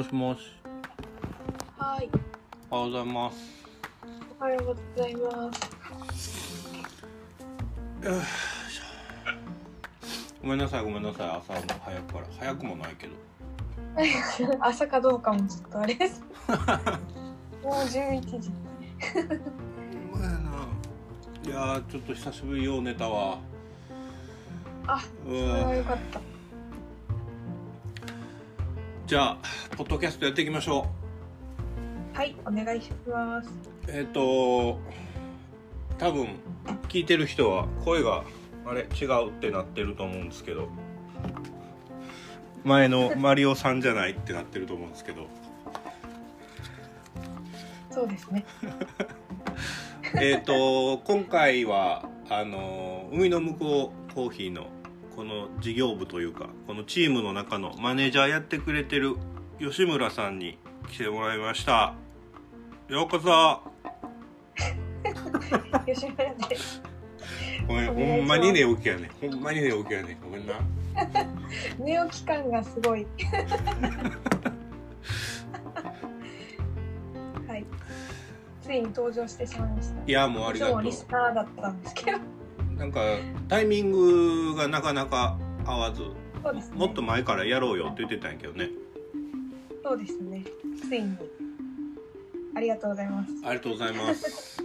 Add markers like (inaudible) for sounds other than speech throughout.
もしもし。はい。おはようございます。おはようございます。よいしょごめんなさい、ごめんなさい。朝も早くから。早くもないけど。(laughs) 朝かどうかもちょっとあれです。(laughs) もう11時。ほんまやな。いやー、ちょっと久しぶりよう寝たわ。あ、うそれはん。よかった。じゃあ、ポッドキャストやっていきましょはい、お願いします。う。えっ、と、多分聞いてる人は声があれ違うってなってると思うんですけど。前のマリオさんじゃないってなってると思うんですけど。そうですね。(laughs) えっと今回はあの海の向こうコーヒーのこの事業部というかこのチームの中のマネージャーやってくれてる吉村さんに来てもらいましたようこそ吉村です。ごめんほんまに寝起きやねほんまに寝起きやねごめんな (laughs) 寝起き感がすごい。(laughs) はい。ついに登場してしまいました。いやもうありがといつもリスナーだったんですけど。うなんかタイミングがなかなか合わずそうですね。もっと前からやろうよって言ってたんやけどねそうですね。ついに。ありがとうございます。ありがとうございます。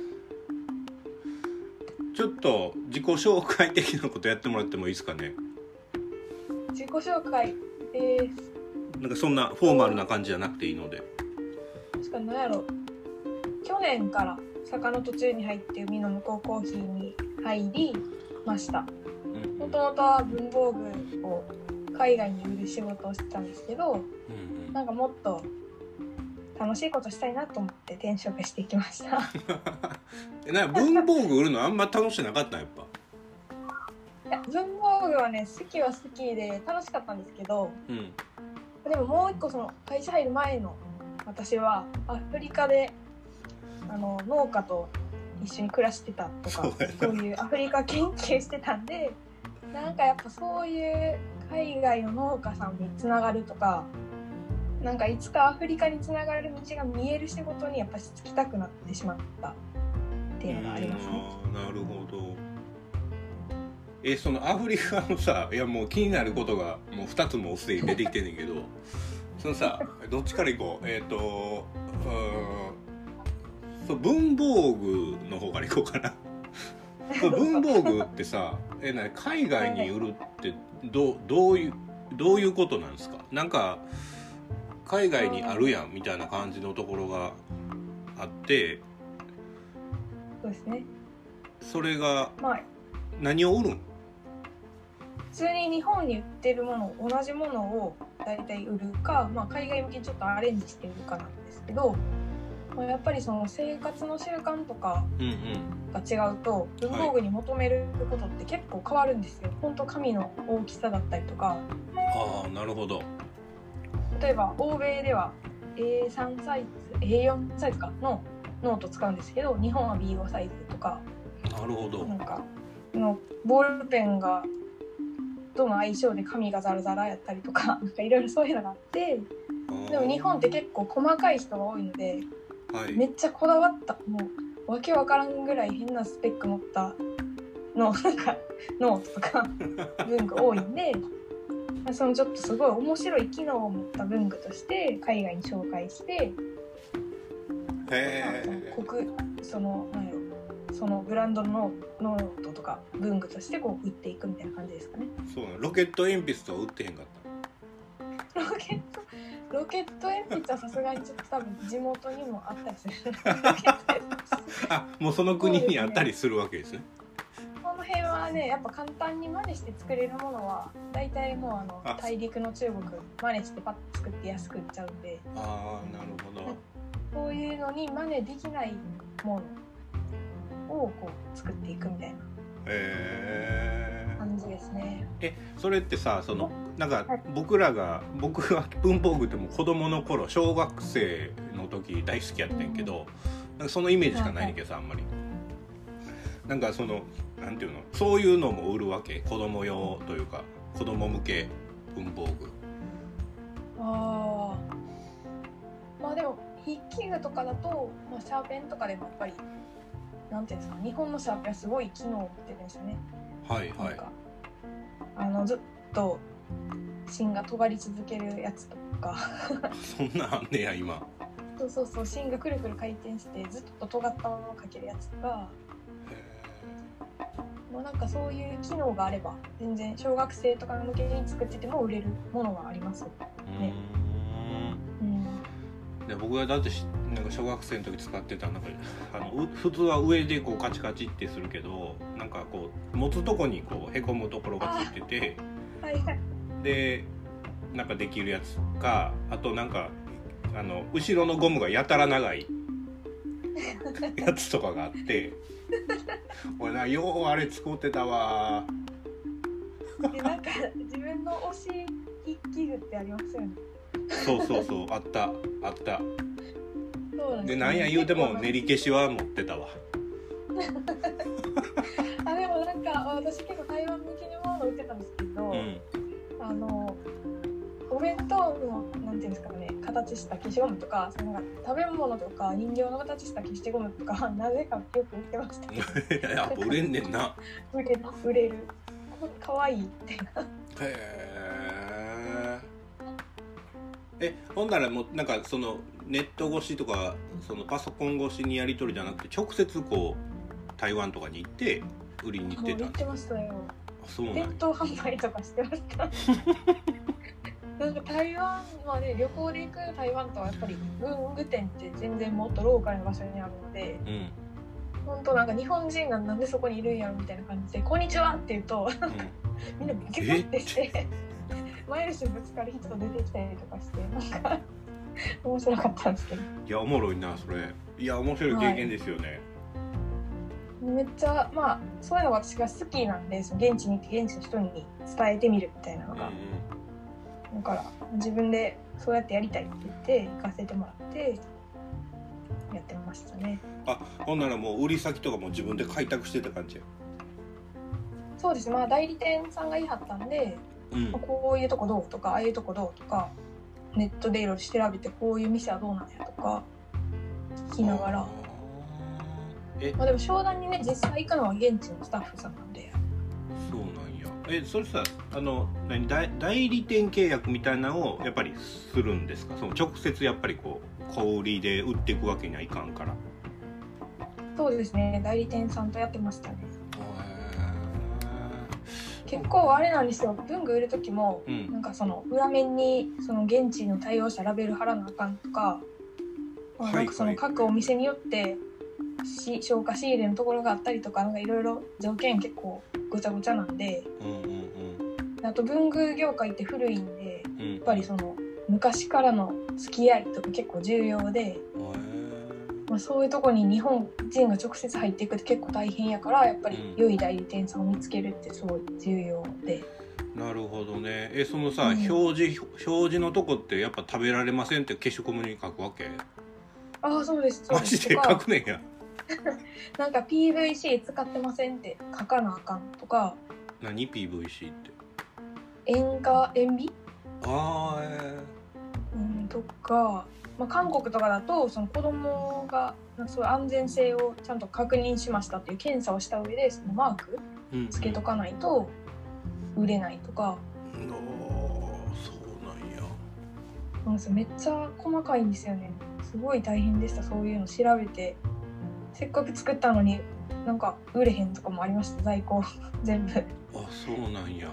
ちょっと自己紹介的なことやってもらってもいいですかね？自己紹介です。なんかそんなフォーマルな感じじゃなくていいので。確かに何やろ去年から坂の途中に入って海の向こうコーヒーに入りましたうんもともとは文房具を海外に売る仕事をしてたんですけどうんなんかもっと楽しいことしたいなと思って転職していきました (laughs) えな文房具売るのあんま楽しくなかったんやっぱ？いや文房具はね好きは好きで楽しかったんですけどうん。でももう一個その会社入る前の私はアフリカであの農家と一緒に暮らしてたとかそういうアフリカ研究してたんでなんかやっぱそういう海外の農家さんにつながるとかなんかいつかアフリカにつながる道が見える仕事にやっぱしつきたくなってしまったっていうのがありますね。うんなるほど。えそのアフリカのさいやもう気になることがもう2つもうすでに出てきてんねんけど (laughs) そのさどっちからいこう？えっ、とうんそう文房具の方からいこうかな (laughs) 文房具ってさえな海外に売るってどうどういうどういうことなんですか？なんか海外にあるやんみたいな感じのところがあってそうですね。それがまあ何を売るん？普通に日本に売ってるもの同じものを大体売るか、まあ、海外向けにちょっとアレンジして売るかなんですけど、まあ、やっぱりその生活の習慣とかが違うと文房具に求めることって結構変わるんですよ。本当紙の大きさだったりとか。ああなるほど例えば欧米では A3 サイズ A4 サイズかのノート使うんですけど日本は B5 サイズとかなるほど。なんかのボールペンがとの相性で紙がザラザラやったりとか (laughs) なんかいろいろそういうのがあってでも日本って結構細かい人が多いのではい。めっちゃこだわったもうわけわからんぐらい変なスペック持ったのなんかノートとか文具多いんでまあそのちょっとすごい面白い機能を持った文具として海外に紹介して、え国そのなんやろそのブランドのノートとか文具としてこう売っていくみたいな感じですかね。そうロケット鉛筆とは売ってへんかったロケットロケット鉛筆はさすがにちょっと多分地元にもあったりする。(laughs) あもうその国にあったりするわけですね辺はねやっぱ簡単に真似して作れるものは大体もうあのあ。大陸の中国真似してパッと作って安く売っちゃうんで。ああなるほど。こういうのに真似できないものをこう作っていくみたいなへえ感じですね。えそれってさそのなんかはい。僕らが僕は文房具ってもう子供の頃小学生の時大好きやってんけどなんかそのイメージしかないねんけどさあんまり。なんかそのなんていうの？そういうのも売るわけ？子供用というか子供向け文房具。あああでも筆記具とかだと、まあ、シャーペンとかでもやっぱりなんていうんですか日本のシャーペンはすごい機能を持ってるんですよね。はいはい。あのずっと芯が尖り続けるやつとか。(laughs) そんなんあんねや今。そうそうそう芯がくるくる回転してずっと尖ったままかけるやつとかもうなんかそういう機能があれば全然小学生とか向けに作ってても売れるものはあります。うねーんうん、で僕がだってしなんか小学生の時使ってたなんかあのう普通は上でこうカチカチってするけどなんかこう持つとこにこうへこむところがついててはいはい。でなんかできるやつかあとなんかあの後ろのゴムがやたら長いやつとかがあって (laughs) 俺なようあれ使ってたわ。でなんか自分の推し筆記具ってありますよね。そうそうそうあったあった。そうなんでなんや言うても練り消し。は持ってたわ。(laughs) あでもなんか私結構台湾向けにもの売ってたんですけど、うん。あのお弁当のなんていうんですかね形した消しゴムとかその食べ物とか人形の形した消しゴムとか (laughs) なぜかよく売ってました。やっぱ売れんねんな売れる売れる。こかわいいって。へええほんならもうなんかそのネット越しとかそのパソコン越しにやり取りじゃなくて直接こう台湾とかに行って売りに行ってたんもう売ってましたよ。あそうなんや店頭販売とかしてました。(laughs) なんか台湾まで旅行で行く台湾とはやっぱり文具店って全然もっとローカルな場所にあるのでうん本当なんか日本人がなんでそこにいるんやろみたいな感じで「こんにちは!」って言うとみんなビキュッてして前足ぶつかる人出てきたりとかしてなんか面白かったんですけどいやおもろいなそれいや面白い経験ですよね、めっちゃまあそういうのが私が好きなんでその現地に行って現地の人に伝えてみるみたいなのが。うから自分でそうやってやりたいって言って行かせてもらってやってましたね。あほんならもう売り先とかも自分で開拓してた感じや。そうです。まあ代理店さんが言い張ったんで、うん。まあこういうとこどうとかああいうとこどうとかネットでいろいろ調べてこういう店はどうなんやとか聞きながら。まあでも商談にね実際行くのは現地のスタッフさんなんで。そうなんやえそれさあの何代代理店契約みたいなのをやっぱりするんですか？その直接やっぱりこう小売りで売っていくわけにはいかんから。そうですね。代理店さんとやってましたね。結構あれなんですよ。文具売る時もうん。なんかその裏面にその現地の対応したラベル貼らなあかんとか、まあ、はいなんかその各お店によってし消化仕入れのところがあったりとかなんかいろいろ条件結構ごちゃごちゃなんであと文具業界って古いんでやっぱりその昔からの付き合いとか結構重要で、まあ、そういうとこに日本人が直接入っていくって結構大変やからやっぱりうん。良い代理店さんを見つけるってすごい重要で。なるほどね。えそのさ、うん。表示表示のとこってやっぱ食べられませんって消しゴムに書くわけ？ああそうですマジで書くねんや (laughs) なんか PVC 使ってませんって書かなあかんとか。何？PVC って。塩化塩ビ、ああえうん、とか、まあ、韓国とかだとその子供がなんかそう安全性をちゃんと確認しましたっていう検査をした上でそのマークーうん。つけとかないと売れないとか、あーそうなんや。めっちゃ細かいんですよね。すごい大変でしたそういうの調べてせっかく作ったのになんか売れへんとかもありました在庫。(laughs) 全部。あそうなんや。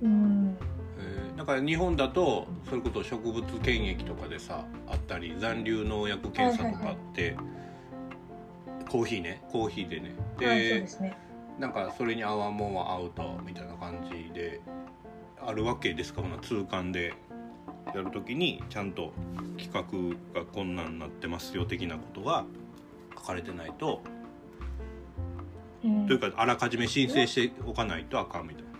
うん。えーなんか日本だとそれこそ植物検疫とかでさあったり残留農薬検査とかあって、コーヒーねコーヒーでね。で,、はいそうですね。なんかそれに合わんもんはアウトみたいな感じであるわけですかほな通関で。やるときにちゃんと企画がこんなんなってますよ的なことが書かれてないと、うん。というかあらかじめ申請しておかないとあかんみたいな。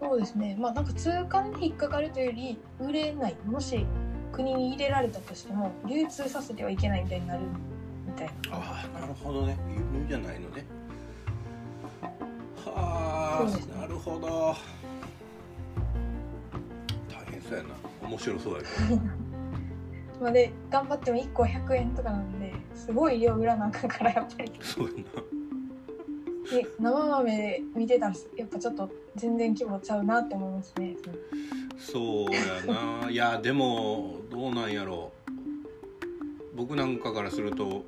そうですね。まあなんか通関に引っかかるというより売れない。もし国に入れられたとしても流通させてはいけないみたいになるみたいな。ああなるほどね。輸入じゃないのね。はあ、ね。なるほど。大変そうやな。面白そうやけど。(laughs) まで頑張っても1個100円とかなんですごい量売らなあかんからやっぱり。そうやな。で生豆で見てたらやっぱちょっと全然規模ちゃうなって思いますね。そうやな。いやでもどうなんやろ。う僕なんかからすると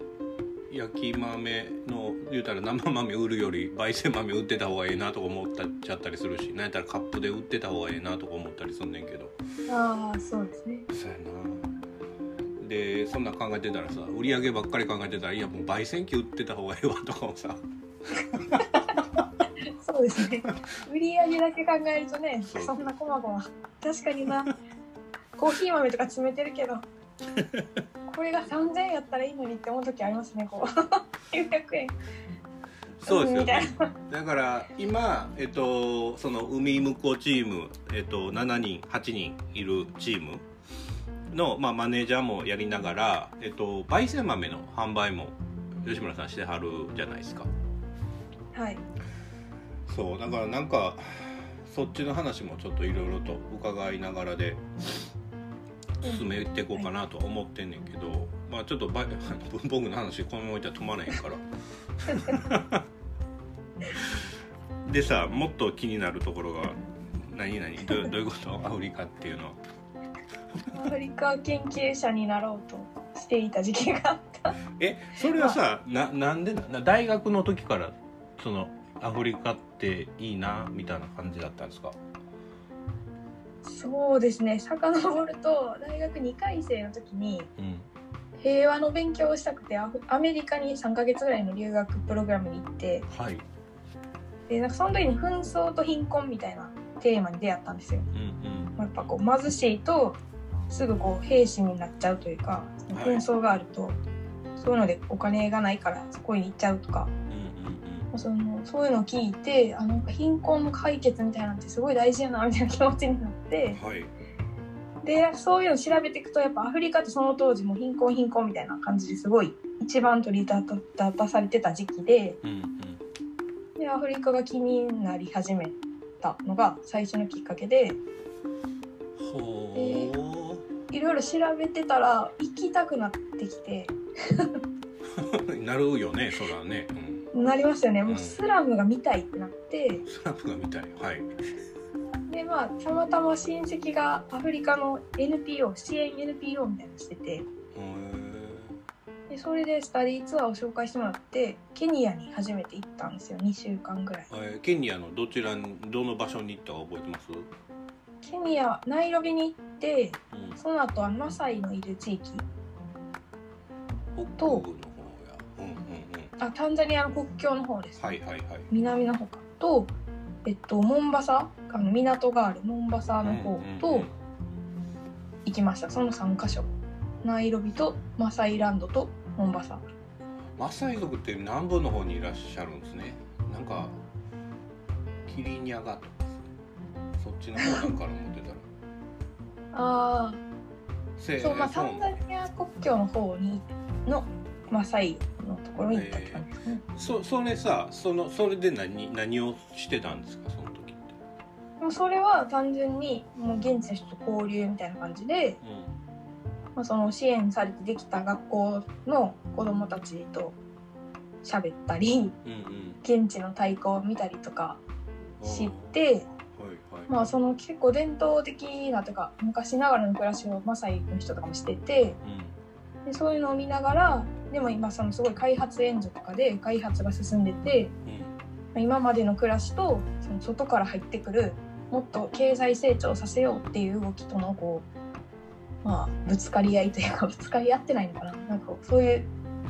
焼き豆の言うたら生豆売るより焙煎豆売ってた方がええなとか思ったっちゃったりするしなんやったらカップで売ってた方がええなとか思ったりすんねんけど。ああそうですね。そうやなでそんなん考えてたらさ売り上げばっかり考えてたらいやもう焙煎機売ってた方がええわとかもさ。(laughs) そうですね。売り上げだけ考えるとねそんなこまごま確かにな。コーヒー豆とか詰めてるけどこれが3000円やったらいいのにって思う時ありますねこう。(laughs) 900円。そうですよね。だから今、えっと、その海向こうチーム、えっと、7人8人いるチームの、まあ、マネージャーもやりながら、えっと、焙煎豆の販売も吉村さんしてはるじゃないですか。はい。そうだからなんかそっちの話もちょっといろいろと伺いながらで進めていこうかなとは思ってんねんけど、まあちょっとば文房具の話このまま置いたら止まらへんから。(laughs) でさもっと気になるところが何何どうどういうこと？アフリカっていうのはアフリカ研究者になろうとしていた時期があった。えそれはさななんでなな大学の時からそのアフリカっていいなみたいな感じだったんですか？そうですね。遡ると大学2回生の時にうん。平和の勉強をしたくてアメリカに3ヶ月ぐらいの留学プログラムに行ってはい。でなんかその時に紛争と貧困みたいなテーマに出会ったんですよ。うん。やっぱこう貧しいとすぐこう兵士になっちゃうというかはい。紛争があると、そういうのでお金がないからそこに行っちゃうとか。うんうんそのそういうのを聞いてあなんか貧困の解決みたいなのってすごい大事やなみたいな気持ちになって。うんはい。でそういうのを調べていくとやっぱアフリカってその当時も貧困貧困みたいな感じですごい一番取り立たされてた時期でうんうん。でアフリカが気になり始めたのが最初のきっかけで。ほいろいろ調べてたら行きたくなってきて。う (laughs) なるよねそらね、うん、なりますよね。もううん。スラムが見たいってなって。スラップが見たい。はい。でまあたまたま親戚がアフリカの NPO 支援 NPO みたいなのしてて。へでそれでスタディーツアーを紹介してもらってケニアに初めて行ったんですよ。2週間ぐらい。ーえーケニアのどちらにどの場所に行ったか覚えてます、ケニアナイロビに行ってうん、その後はマサイのいる地域。北部の方や。うんうんうん。あタンザニアの国境の方です、はいはいはい。南の方か。とえっとモンバサあの港があるモンバサの方とん行きました。その3カ所。ナイロビとマサイランドとモンバサ。マサイ族って南部の方にいらっしゃるんですね。なんかキリニャガとかそっちの方なんかな思ってたらあせあそうまあタンザニア国境の方にのマサイのところに行ったって感じですね、そそれさそのそれで何何をしてたんですかその時って。でもそれは単純にもう現地の人と交流みたいな感じで、まあ、その支援されてできた学校の子どもたちと喋ったりうんうん。現地の太鼓を見たりとかうん知ってはいはい。まあその結構伝統的なというか昔ながらの暮らしをマサイの人とかもしててでそういうのを見ながらでも今そのすごい開発援助とかで開発が進んでてうん。今までの暮らしとその外から入ってくるもっと経済成長させようっていう動きとのこうまあぶつかり合いというかぶつかり合ってないのかな。なんかそういう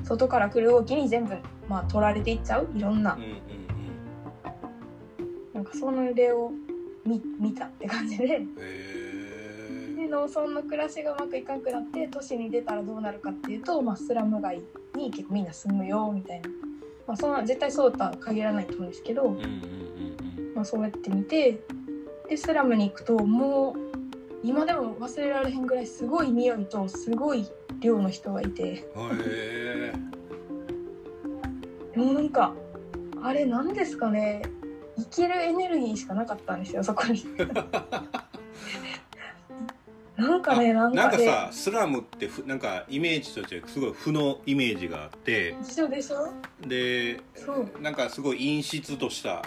外から来る動きに全部まあ取られていっちゃういろんな。うんうんうん。なんかその例を見見たって感じで。で農村の暮らしがうまくいかなくなって都市に出たらどうなるかっていうと、まあ、スラム街に結構みんな住むよみたいな、まあ、そんな絶対そうとは限らないと思うんですけど、まあ、そうやって見てでスラムに行くともう今でも忘れられへんぐらいすごい匂いとすごい量の人がいて。へえもうなんかあれ何ですかね？生きるエネルギーしかなかったんですよそこに。(laughs) なんかねなんなんかさスラムってふなんかイメージとしてすごい負のイメージがあって。でしょでしょ？でそう。なんかすごい陰湿とした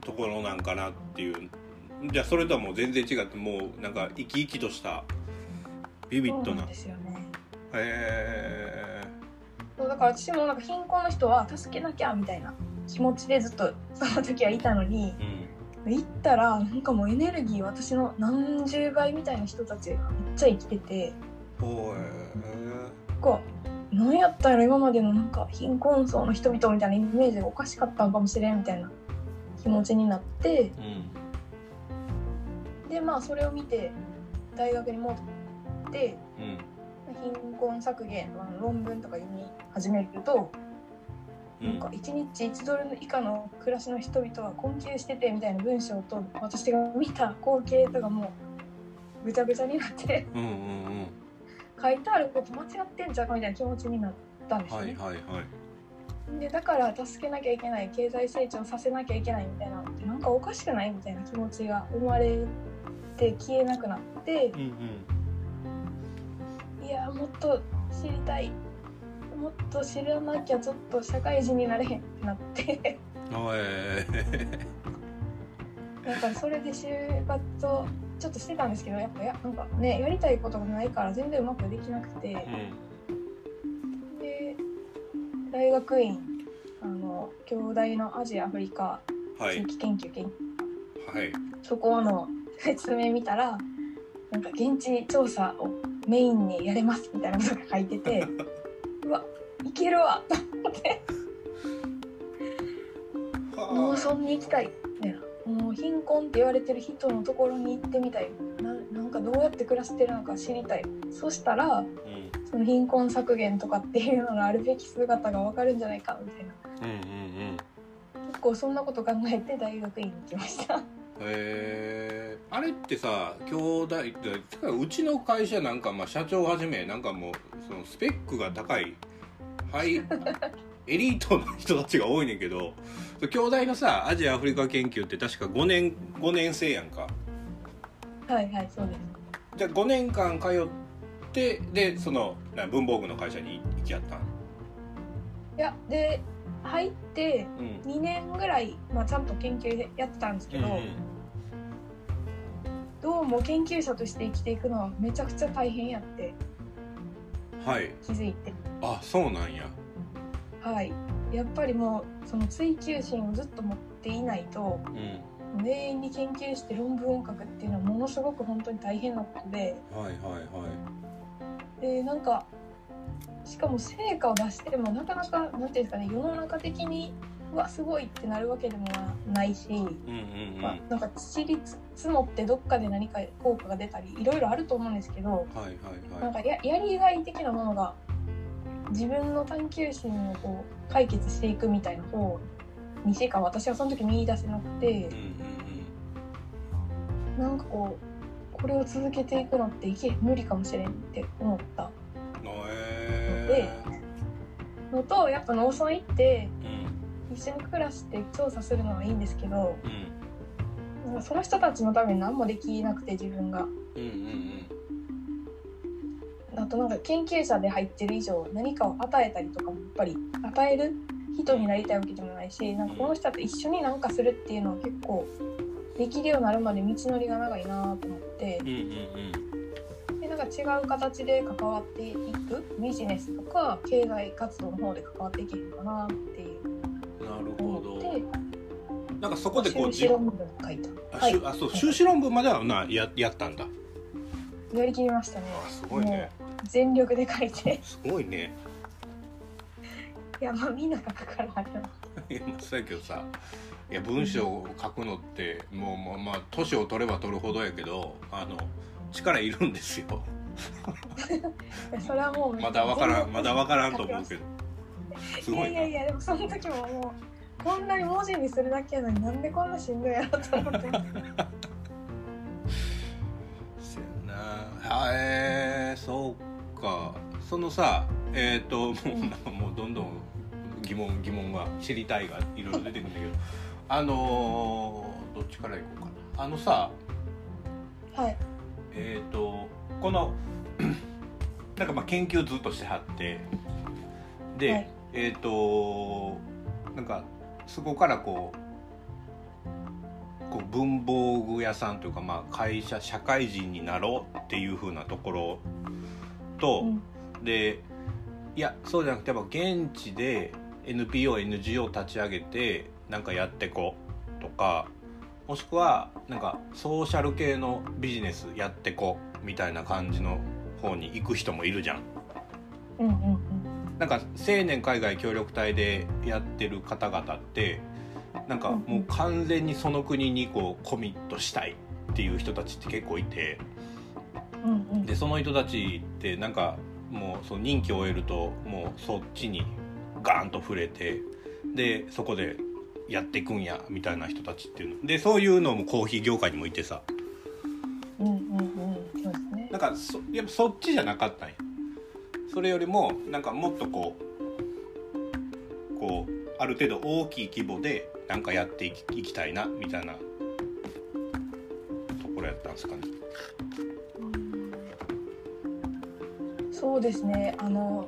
ところなんかなっていう。じゃあそれとはもう全然違ってもうなんか生き生きとしたビビッドな。ですよね。へそうだから私もなんか貧困の人は助けなきゃみたいな気持ちでずっと (laughs) その時はいたのにえうん。行ったらなんかもうエネルギー私の何十倍みたいな人たちがめっちゃ生きててほう。へなんか何やったら今までのなんか貧困層の人々みたいなイメージがおかしかったのかもしれんみたいな気持ちになってえうん。でまあそれを見て大学に戻ってうん。貧困削減の論文とか読み始めると、うんなんか1日1ドル以下の暮らしの人々は困窮しててみたいな文章と私が見た光景とかもうぐちゃぐちゃになってうんうんうん。書いてあること間違ってんじゃんかみたいな気持ちになったんですよね。はいはいはい。でだから助けなきゃいけない経済成長させなきゃいけないみたいなのってなんかおかしくないみたいな気持ちが生まれて消えなくなってうんうん。いやもっと知りたいもっと知らなきゃちょっと社会人になれへんってなって。あえだからそれで就活をちょっとしてたんですけどやっぱやなんかねやりたいことがないから全然うまくできなくて。えで大学院あの京大のアジアアフリカ地域研究研究。はい。そこの説明見たらなんか現地調査をメインにやれますみたいなことが書いてて (laughs) いけるわ。と思って農村に行きたい。みたい。なもう貧困って言われてる人のところに行ってみたい。ななんかどうやって暮らしてるのか知りたい。そしたらうんその貧困削減とかってい。うののあるべき姿がわかるんじゃない。かみたい。なうんうんうん結構そんなこと考えて大学院に行きましたへえあれってさ兄弟でうちの会社なんか、まあ、社長はじめなんかもうそのスペックが高い。はい。エリートの人たちが多いねんけど兄弟のさアジアアフリカ研究って確か5年5年生やんか。はいはいそうです。じゃあ5年間通ってでそのな文房具の会社に行きやったん？いやで入ってうん。2年ぐらい、まあ、ちゃんと研究やってたんですけど、どうも研究者として生きていくのはめちゃくちゃ大変やってはい。気づいてあそうなんや。はい。やっぱりもうその追求心をずっと持っていないとうん。永遠に研究して論文を書くっていうのはものすごく本当に大変なことで。はいはいはい。でなんかしかも成果を出してもなかなかなんていうんですかね世の中的にうわすごいってなるわけでもないし、うんうんうん。まあ、なんか塵り積もってどっかで何か効果が出たりいろいろあると思うんですけどはいはいはい。なんかややりがい的なものが自分の探求心をこう解決していくみたいな方にしか私はその時見出せなくてうんうんなんかこうこれを続けていくのっていけ無理かもしれんって思った。うんへえのとやっぱ農村行ってうん。一緒に暮らして調査するのはいいんですけどその人たちのために何もできなくて自分が。うんうんあとなんか研究者で入ってる以上何かを与えたりとかもやっぱり与える人になりたいわけでもないしなんかこの人と一緒になんかするっていうのは結構できるようになるまで道のりが長いなと思ってうんうんうん。でなんか違う形で関わっていくビジネスとか経済活動の方で関わっていけるのかなっていう。うんなるほど。なんかそこでこう修士論文を書いた。あしゅあそう修士論文まではなややったんだ。やりきりましたね。あすごいね全力で書いて。すごいね。いやまあみんな書くからあれは。(laughs) いやまあそうやけどさいや文章を書くのってもうもうまあ年を取れば取るほどやけどあの力いるんですよ。(laughs) それはもうまだわからんまだわからんと思うけど。す。ごいな。いやいやいやでもその時ももうこんなに文字にするだけやのになんでこんなしんどいやろと思って。(laughs) せやな。はえー、そうかそのさえっ、と (laughs) もうなんかもうどんどん疑問疑問が知りたいがいろいろ出てくるんだけど (laughs) あのーどっちからいこうかな。あのさはい。えっ、とこの (clears throat) なんかまあ研究ずっとしてはってで、はい。えっ、となんかそこからこうこう文房具屋さんというかまあ会社社会人になろうっていう風なところと、うん。でいやそうじゃなくてやっぱ現地で NPONGO 立ち上げてなんかやってこうとかもしくはなんかソーシャル系のビジネスやってこうみたいな感じの方に行く人もいるじゃん。うんうんうん。なんか青年海外協力隊でやってる方々ってなんかもう完全にその国にこうコミットしたいっていう人たちって結構いてうんうん。でその人たちってなんかもうその任期を終えるともうそっちにガーンと触れてでそこでやっていくんやみたいな人たちっていうの。でそういうのもコーヒー業界にもいてさ。うんうんうん。そうですね。なんかそやっぱそっちじゃなかったんや。それよりもなんかもっとこうこうある程度大きい規模でなんかやっていきいきたいなみたいなところやったんですかねそうですね。あの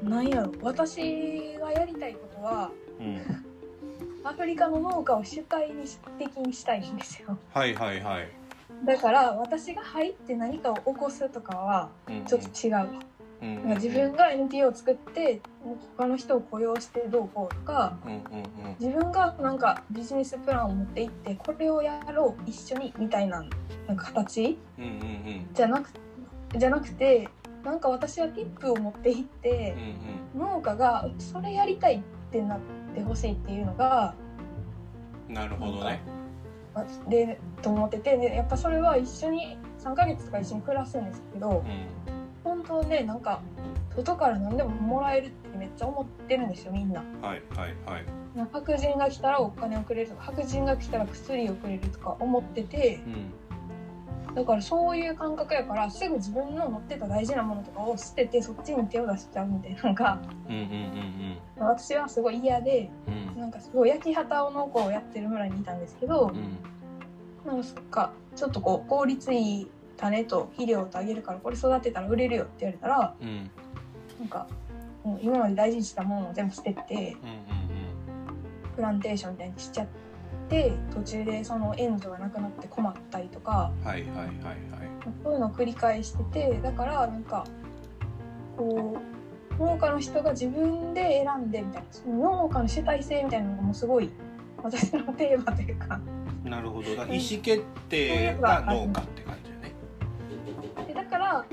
なんやろ。私がやりたいことはうん。(laughs) アフリカの農家を主体に的にしたいんですよ。はいはいはい、だから私が入って何かを起こすとかはうんちょっと違う、うんなんか自分が NPO を作って他の人を雇用してどうこうとかうんうんうん。自分がなんかビジネスプランを持っていってこれをやろう一緒にみたいななんか形うんうんうん。じゃなくじゃなくてなんか私はティップを持っていってうん農家がそれやりたいってなってほしいっていうのがうんなるほどね。までと思っててでやっぱそれは一緒に3ヶ月とか一緒に暮らすんですけどうん。本当ねなんか外から何でももらえるってめっちゃ思ってるんですよみんな。はいはいはい。白人が来たらお金をくれるとか白人が来たら薬をくれるとか思っててうんだからそういう感覚やからすぐ自分の持ってた大事なものとかを捨ててそっちに手を出しちゃうみたいなのがうんうんうん私はすごい嫌でうん。うんなんかすごい焼き畑を農家をやってる村にいたんですけどうん。なんかそっかちょっとこう効率いい種と肥料とあげるからこれ育てたら売れるよって言われたらうん。なんかもう今まで大事にしたものを全部捨ててうんうんプランテーションみたいにしちゃって途中でその援助がなくなって困ったりとかうんはいはいはいはい。そういうのを繰り返しててだからなんかこう農家の人が自分で選んでみたいなその農家の主体性みたいなのがもうすごい私のテーマというか。なるほど。だ意思決定が農家って感じだね。でだから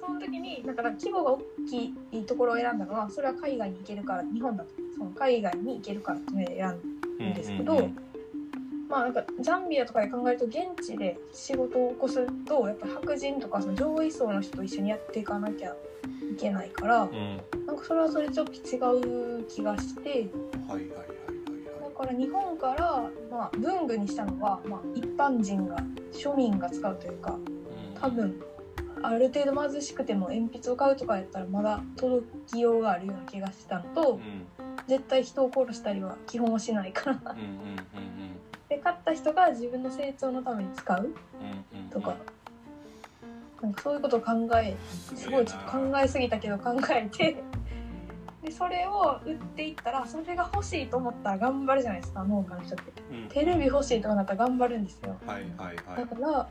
その時にだから規模が大きいところを選んだのはそれは海外に行けるから日本だと。その海外に行けるからっていうので選んうんいいんですけどまあなんかザンビアとかで考えると現地で仕事を起こすとやっぱ白人とかその上位層の人と一緒にやっていかなきゃいけないからうん。うんなんかそれはそれちょっと違う気がしてはいはいはいはい。だから日本から、まあ、文具にしたのは、まあ、一般人が庶民が使うというか多分ある程度貧しくても鉛筆を買うとかやったらまだ届きようがあるような気がしたのとうん。絶対人を殺したりは基本はしないから。うんうんうんで買った人が自分の成長のために使うとか。なんかそういうことを考えすごいちょっと考えすぎたけど考えて。でそれを売っていったらそれが欲しいと思ったら頑張るじゃないですか農家の人って。うん。テレビ欲しいとかなったら頑張るんですよ。はいはいはだいから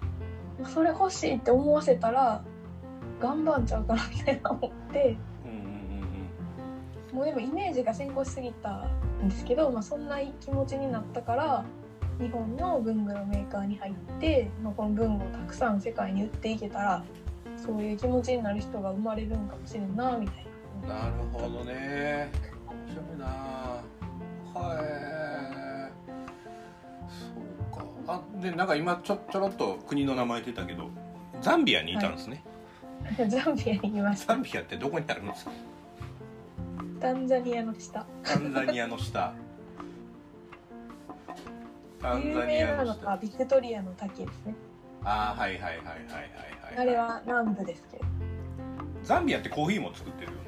それ欲しいって思わせたら頑張んちゃうかなみたいな思って。もうでもイメージが先行しすぎたんですけど、まあ、そんな気持ちになったから日本の文具のメーカーに入って、まあ、この文具をたくさん世界に売っていけたらそういう気持ちになる人が生まれるんかもしれんなみたいうんなるほどね。面白いな。はいそうか。あでなんか今ちょちょろっと国の名前出たけどザンビアにいたんですね、なザンビアにいました。ザンビアってどこにあるんですか？タンザニアの下。タンザニアの下有名なのアの下がビクトリアの滝ですね。ああはいはいはいはいはいはい。あれは南部ですけど。ザンビアってコーヒーも作ってるよね。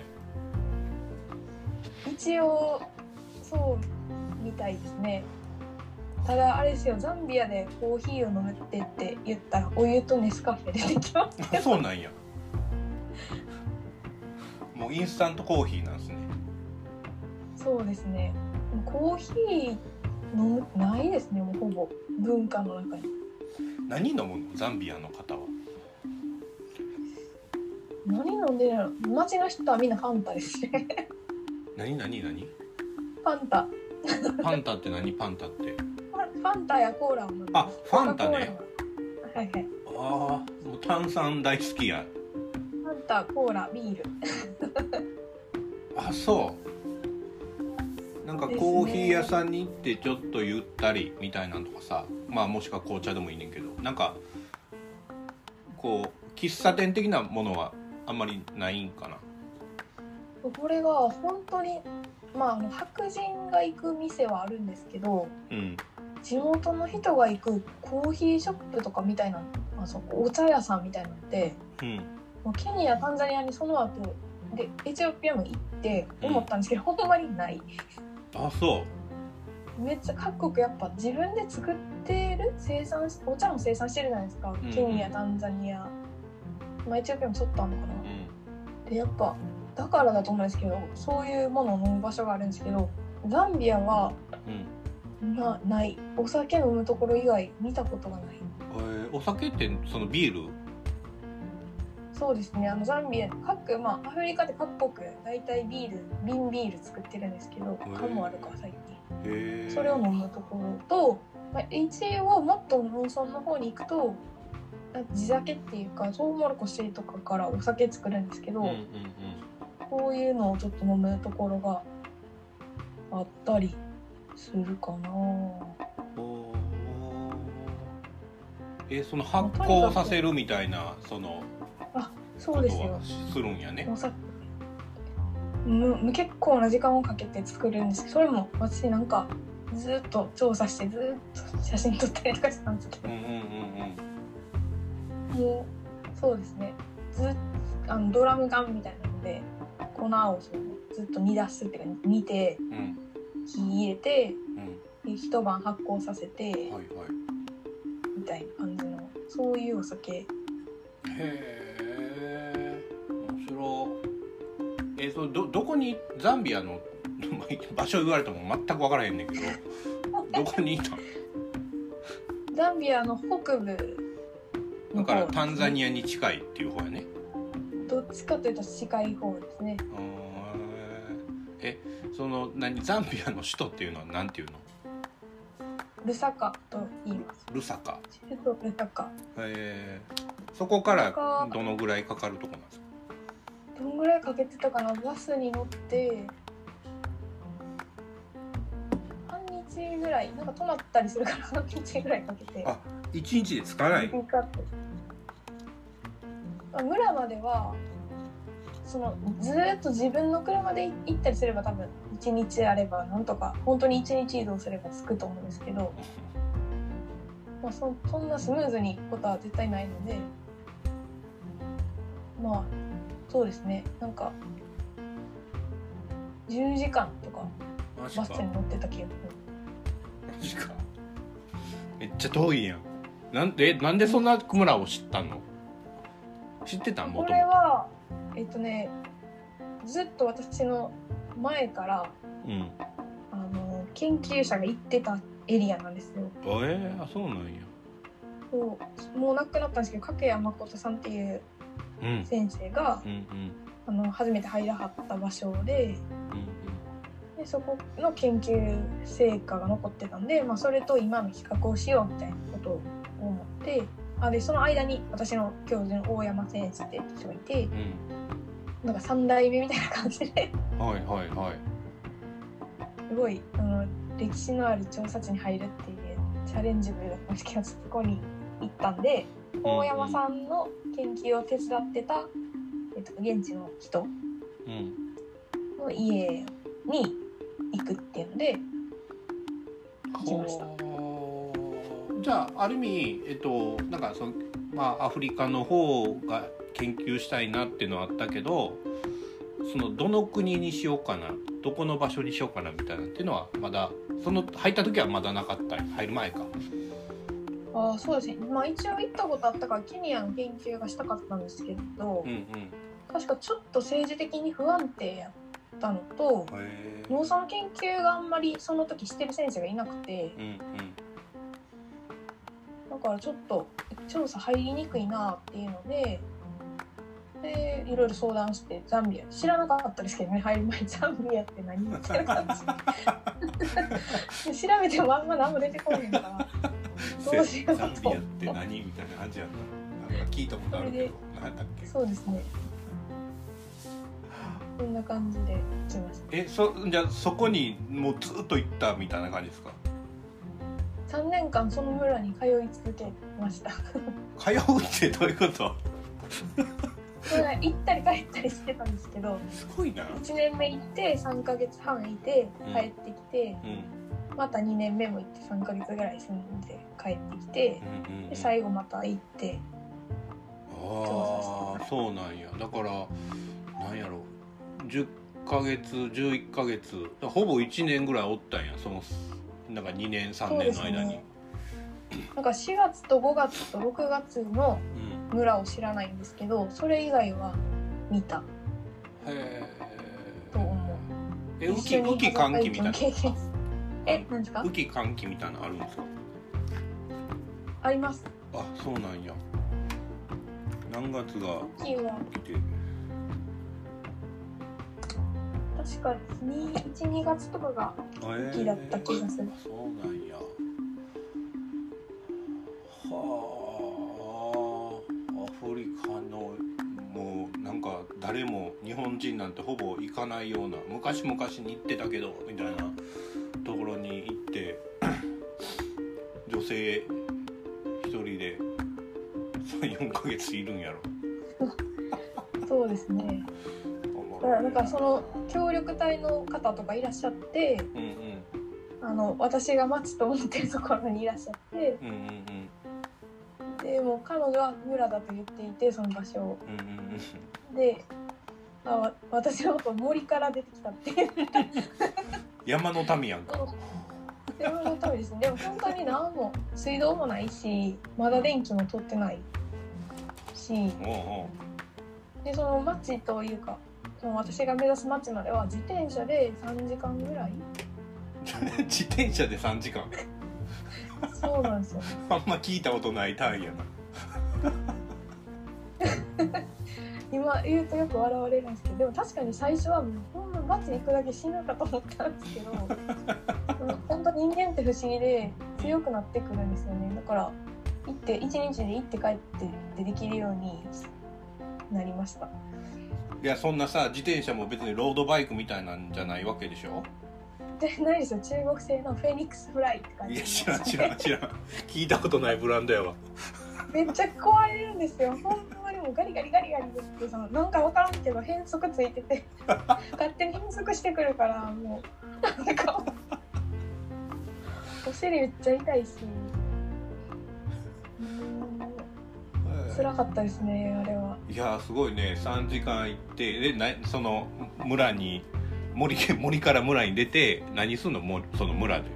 一応そうみたいですね。ただあれですよザンビアでコーヒーを飲むってって言ったらお湯とネスカフェ出てきますあそうなんや。もうインスタントコーヒーなんですね。そうですね。コーヒー飲むないですねもうほぼ。文化の中に。何飲むの？ザンビアの方は。何飲んでるの街の人はみんなファンタですね。何？何？何？ファンタ。パンタって何？パンタって。ファンタやコーラを飲む。あファンタね。はいはい。ああもう炭酸大好きや。ファンタコーラビール。あそうなんかコーヒー屋さんに行ってちょっとゆったりみたいなんとかさまあもしくは紅茶でもいいねんけどなんかこう喫茶店的なものはあんまりないんかな？これが本当にまああの白人が行く店はあるんですけどうん。地元の人が行くコーヒーショップとかみたいなあそうお茶屋さんみたいなのってうん。もうケニアタンザニアにその後でエチオピアも行って思ったんですけど、ほんまにないあそう。めっちゃ各国やっぱ自分で作ってる生産しお茶も生産してるじゃないですか、んケニアタンザニア、まあ、エチオピアもちょっとあるのかな、うん。でやっぱだからだと思うんですけどそういうものを飲む場所があるんですけどザンビアはうん。なない。お酒飲むところ以外見たことがない。えーお酒ってそのビール？そうですね。あのザンビア各まあアフリカで各国大体ビール瓶ビール作ってるんですけどー。缶もあるから最近。それを飲むところと、まあ、一応もっと農村の方に行くと地酒っていうかトウモロコシとかからお酒作るんですけど、うんうんうん。こういうのをちょっと飲むところがあったりするかな。おー。えその発酵させるみたいなそのそうですよ。るんやね。むむ結構な時間をかけて作るんですけどそれも私なんかずっと調査してずっと写真撮ったりとかしたんですけど。うんうんうんもうそうですね。ずっあのドラム缶みたいなので粉をそのずっと煮出すっていうか煮てうんうん火入れてうん。で一晩発酵させてはいはい。みたいな感じのそういうお酒。へえそどどこにザンビアの (laughs) まあ場所言われても全く分からへんねんけど (laughs) どこにいたの？ザンビアの北部だからタンザニアに近いっていう方やね。どっちかというと近い方ですね。えその何ザンビアの首都っていうのは何ていうの？ルサカと言います。ルサカ。ルサカ。えー。そこからどのぐらいかかるとこなんですか？どんぐらいかけてたかなバスに乗って。半日ぐらいなんか泊まったりするから半日ぐらいかけて。あ一日で着かないピックアップまあ村まではそのずーっと自分の車で行ったりすれば多分1日あればなんとか本当に1日移動すれば着くと思うんですけど、まあ、そそんなスムーズに行くことは絶対ないのでまあそうですね。なんか10時間とかバスに乗ってた気がする。マジか。めっちゃ遠いやん。なんでなんでそんな村を知ったの？知ってたん？もことれもはえっとねずっと私の前からうん。あの研究者が行ってたエリアなんですよ。えー、あそうなんや。そうもう亡くなったんですけど掛谷誠さんっていう先生がうんあの初めて入らはった場所でうんでそこの研究成果が残ってたんで、まあ、それと今の比較をしようみたいなことを思ってあでその間に私の教授の大山先生って人がいてうん。なんか3代目みたいな感じで。うんはいはいはい。すごいあの歴史のある調査地に入るっていうチャレンジブルだったんですけどそこに行ったんで大山さんの研究を手伝ってた、えっと、現地の人うんの家に行くっていうので行きました。ほーじゃあある意味えっとなんかそのまあアフリカの方が研究したいなっていうのはあったけどそのどの国にしようかなどこの場所にしようかなみたいなっていうのはまだその入った時はまだなかった。入る前かああそうですね。まあ一応行ったことあったからケニアの研究がしたかったんですけど、うんうん。確かちょっと政治的に不安定やったのと農村の研究があんまりその時してる先生がいなくてうんうん。だからちょっと調査入りにくいなっていうのででいろいろ相談してザンビア知らなかったですけどね入る前に。ザンビアって何？みたいな感じで (laughs) 調べてもあんま何も出てこないからどうしよう。ザンビとアって何みたいな感じやった。なんか聞いたことあるけど。何だっけ。そうですね。こんな感じで行きましえそじゃあそこにもうずっと行ったみたいな感じですか？た3年間その村に通い続けました。通うってどういうこと？行ったり帰ったりしてたんですけど。すごいな。1年目行って3ヶ月半いて帰ってきて、うんまた2年目も行って3ヶ月ぐらい住んで帰ってきてうんうんうん。で最後また行ってああそうなんや。だからなんやろ。10ヶ月11ヶ月。ほぼ1年ぐらいおったんやそのなんか2年3年の間に、そうなんか4月と5月と6月のうん。村を知らないんですけどそれ以外は見た。へと思う。え雨季雨季寒季みたいなえ何ですか雨季寒季みたいなのあるんですか？あります。あそうなんや。何月が秋は。来て？確か12月とかがえー秋だった気がする。そうなんや。はあアフリカのもうなんか誰も日本人なんてほぼ行かないような昔々に行ってたけどみたいなところに行って (coughs) 女性一人で (laughs) 34ヶ月いるんやろ。(laughs) そうですね。だからなんかその協力隊の方とかいらっしゃってうんうん。あの私が町と思ってるところにいらっしゃってうんうんうん。でもう彼女は村だと言っていてその場所を。うんうんうんであわ私のこと森から出てきたって (laughs) 山の民やんか。でものためですね。でも本当に何も水道もないしまだ電気も通ってないし。おうおうでその町というかその私が目指す町までは自転車で3時間ぐらい。(laughs) 自転車で3時間。そうなんですよ。(laughs) あんま聞いたことない単位やな今言うとよく笑われるんですけどでも確かに最初はもうほんま街に行くだけ死ぬかと思ったんですけど (laughs) うん本当人間って不思議で強くなってくるんですよね。だから行って一日で行って帰ってでできるようになりました。いやそんなさ自転車も別にロードバイクみたいなんじゃないわけでしょ？でないですよ。中国製のフェニックスフライって感じ。いや知らん知らん知らん。聞いたことないブランドやわめっちゃ壊れるんですよ。ほんまにもうガリガリガリガリってそのなんか分からんけど変速ついてて (laughs) 勝手に変速してくるからもう。なんかお尻めっちゃ痛いし。うん辛かったですねあれは。いやすごいね。3時間行ってでなその村に森森から村に出て何すんの？もその村でで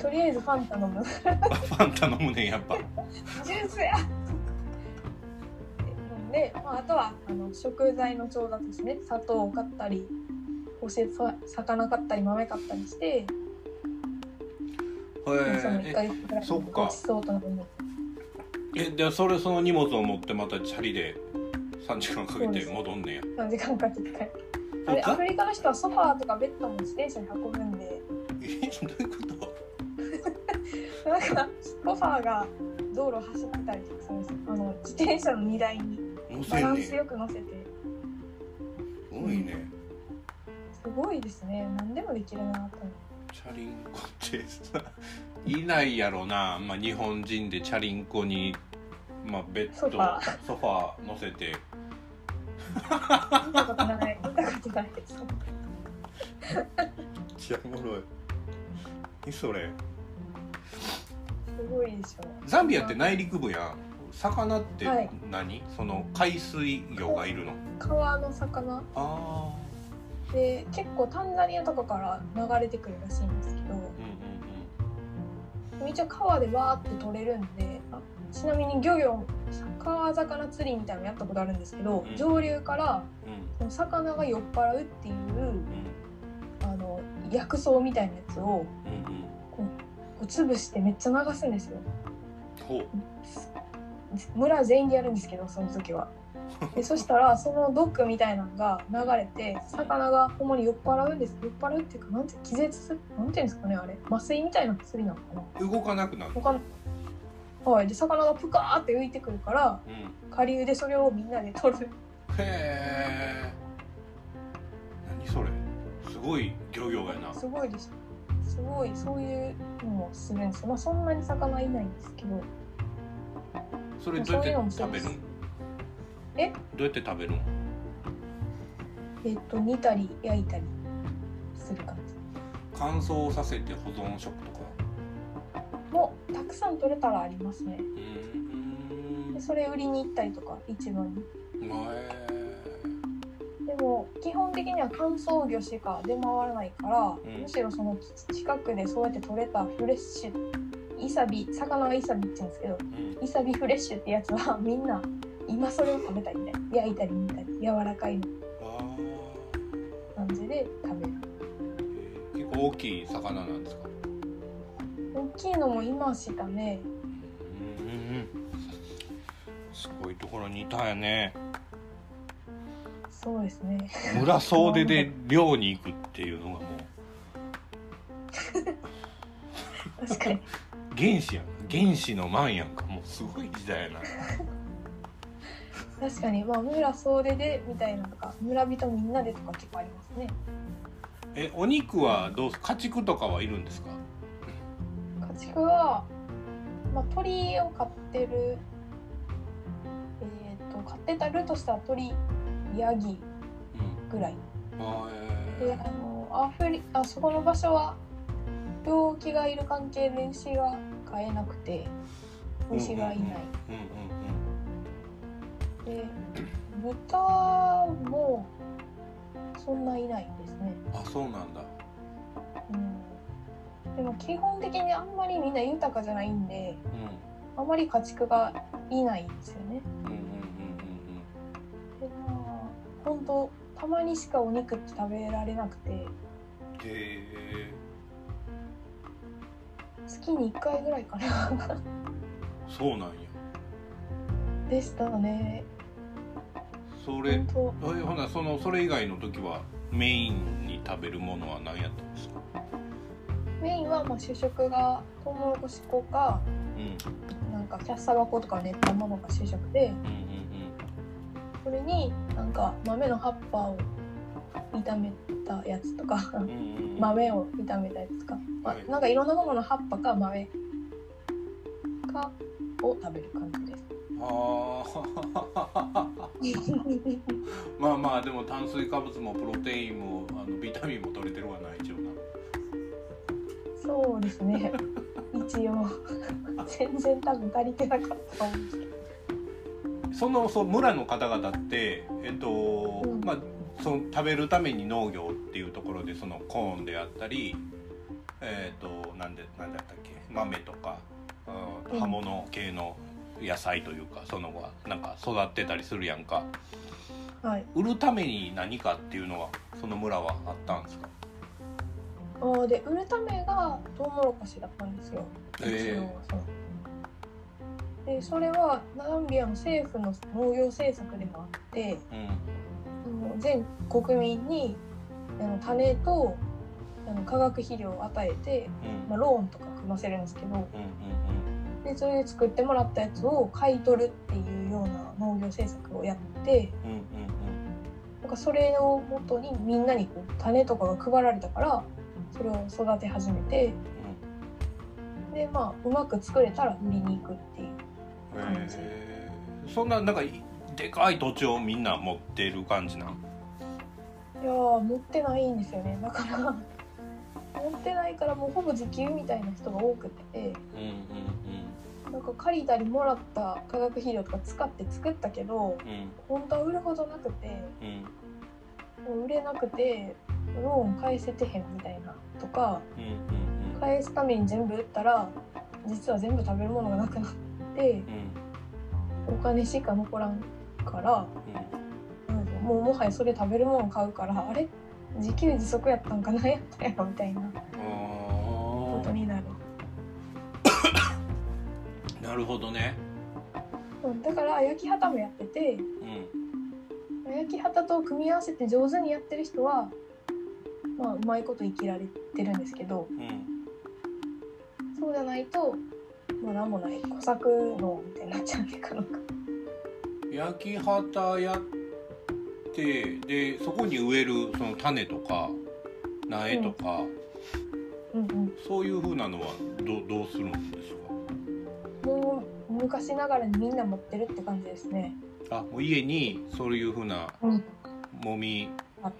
とりあえずファンタ飲む。あ (laughs) ファンタ飲むねんやっぱ。ジュースやで、まあ、あとはあの食材の調達ですね。砂糖を買ったりおせそ魚買ったり豆買ったりして、へその1えヶ月くらいそっか。えでそれその荷物を持ってまたチャリで3時間かけて戻んねんや。3時間かけて。帰るあれアフリカの人はソファーとかベッドも自転車に運ぶんで。えどういうこと？なんかソファーが道路走ってたりとかするんですよ。あの自転車の荷台に。バランスよく乗せて。ごいね。すごいですね。何でもできるなと思って。チャリンコってさいないやろな、まあ、日本人でチャリンコに、まあ、ベッドソファー。乗せて。見たことない。見たことない。ですじゃおもろい。何それすごいでしょザンビアって内陸部やん魚ってはい。何、その海水魚がいるの？川の魚。あで結構タンザニアとかから流れてくるらしいんですけど一応川でわーって取れるんであちなみに漁業川魚釣りみたいなのやったことあるんですけど、うん。上流からうん。魚が酔っ払うっていううん。あの薬草みたいなやつをうんうんこう潰してめっちゃ流すんですよ。村全員でやるんですけどその時は。(laughs) でそしたらその毒みたいなのが流れて魚がほんまに酔っ払うんです。酔っ払うっていうかなんて気絶するなんていうんですかねあれ。麻酔みたいな薬なのかな。動かなくなる他のはい。で魚がプカーって浮いてくるからうん。下流でそれをみんなで取る。へえ何それ。すごい漁業やな。すごいですすごいそういうのもするんです。よまあそんなに魚いないんですけど。それどうやって食べるんえ？どうやって食べるんえっと煮たり焼いたりする感じ。乾燥させて保存食とか？もうたくさん取れたらありますね。うんでそれ売りに行ったりとか市場に。へでも基本的には乾燥魚しか出回らないから、ん。むしろその近くでそうやって取れたフレッシュイサビ魚はイサビって言うんですけどえうん。イサビフレッシュってやつは (laughs) みんな今それを食べたいみたい。な焼いたり煮たり柔らかい感じで食べる。ー。結構大きい魚なんですか？大きいのもいましたね。うんすごいところにいたんやねそうですね。村総出で (laughs) 漁に行くっていうのがもう。確かに。原始やん。原始のマンやんか。もうすごい時代やな。確かに。まあ村総出でみたいなのとか村人みんなでとか結構ありますね。えお肉はどうす家畜とかはいるんですか？家畜は、まあ、鳥を飼ってるえっ、と飼ってたるとしたら鳥ヤギうん。ぐらい。あでえあのアフリあそこの場所は病気がいる関係で牛が飼えなくて牛がいない、うんうんで豚もそんないないですね、うんあそうなんだ。うん、でも基本的にあんまりみんな豊かじゃないんでうあまり家畜がいないんですよね。んうん本当たまにしかお肉って食べられなくて。え月に1回ぐらいかな。そうなんや。でしたね。それえほなそのそれ以外の時はメインに食べるものは何やったんですか？メインはまあ主食がトウモロコシ粉かうん。なんかキャッサバ粉とか練ったものが主食でうんうんそれになんか豆の葉っぱを炒めたやつとか豆を炒めたやつとか、まあはい。なんかいろんなものの葉っぱか豆かを食べる感じです。ああ (laughs) まあまあでも炭水化物もプロテインもあのビタミンも取れてるわな一応な。そうですね。一応。(laughs) 全然多分足りてなかったそのそう村の方々ってえっと、うん。まあその食べるために農業っていうところでそのコーンであったりえっとなんでなんだったっけ豆とか、うん、うん。葉物系の野菜というかその後はなんか育ってたりするやんか。はい。売るために何かっていうのはその村はあったんですか？あーで売るためがトウモロコシだったんですよ。えそうでそれはナンビアの政府の農業政策でもあってうん。あの全国民にあの種とあの化学肥料を与えて、うん。まあ、ローンとか組ませるんですけどうんうんでそれで作ってもらったやつを買い取るっていうような農業政策をやってうんうんうん。なんかそれをもとにみんなにこう種とかが配られたからそれを育て始めてでまあうまく作れたら売りに行くっていううん。感じへえそんななんかいでかい土地をみんな持ってる感じなん？いやー持ってないんですよね。だから持ってないからもうほぼ自給みたいな人が多くて。うんうんなんか借りたりもらった化学肥料とか使って作ったけどうん。うん本当は売るほどなくてうんもう売れなくてローン返せてへんみたいなとか返すために全部売ったら実は全部食べるものがなくなって。うんお金しか残らんから、うん、もうもはやそれ食べるもの買うからあれ？自給自足やったんかな？やったやろみたいな。こあとになる、あなるほどね。うん、だから焼き畑もやっててうん。焼き畑と組み合わせて上手にやってる人はまあうまいこと生きられてるんですけどうん。そうじゃないとまあなんもない小作農みたいになっちゃうんでかなんか焼き畑やってでそこに植えるその種とか苗とか、うん。うんそういう風なのはどどうするんですか？もう昔ながらにみんな持ってるって感じですね。あもう家にそういう風なうん。もみあ。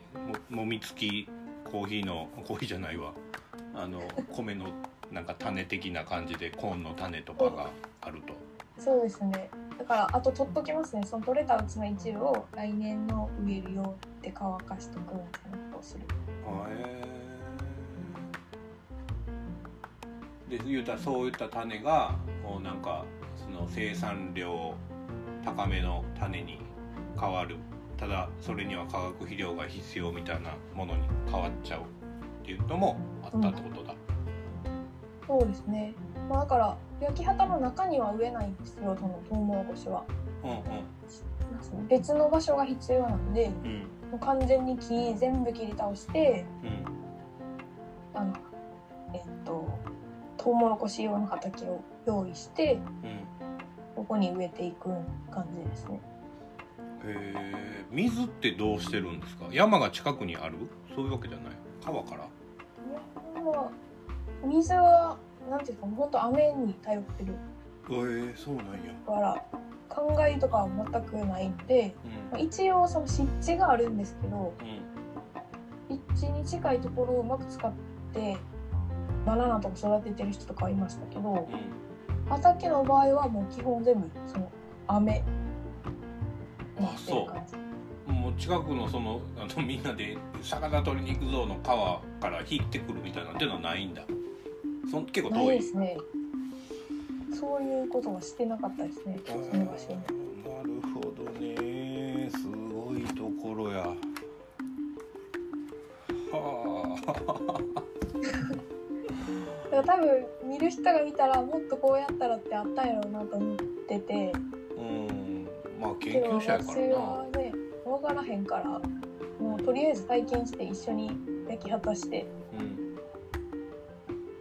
ももみつきコーヒーのコーヒーじゃないわ。あの米のなんか種的な感じでコーンの種とかがあると。そうですね。だからあと取っときますね。その取れたうちの一部を来年の植えるよって乾かしとくみたいなことをする。へえで言うたらそういった種がこうなんかその生産量高めの種に変わる。ただそれには化学肥料が必要みたいなものに変わっちゃうっていうのもあったってことだ。そうですね。まあだから焼き畑の中には植えないんですよそのトウモロコシは。うん別の場所が必要なんでうん。うんもう完全に木全部切り倒してうん。あのえっとトウモロコシ用の畑を用意してうんここに植えていく感じですね。へえ。水ってどうしてるんですか？山が近くにある？そういうわけじゃない？川から？水はなんていうか本当雨に頼ってるへえそうなんや。から考えとかは全くないんで、うん。まあ一応その湿地があるんですけどうん。立地に近いところをうまく使ってバナナとか育ててる人とかはいましたけどうん。畑の場合はもう基本全部その雨。あってる感じもう近くのそのあのみんなで魚取りに行くぞの川から引いてくるみたいなっていうのはないんだそん結構遠い。ですね。そういうことはしてなかったですね。その場なるほどね。すごいところや。はあ。だから多分見る人が見たらもっとこうやったらってあったんやろうなと思ってて。うん。まあ研究者やから私はね分からへんからもうとりあえず体験して一緒に焼き畑して。なうん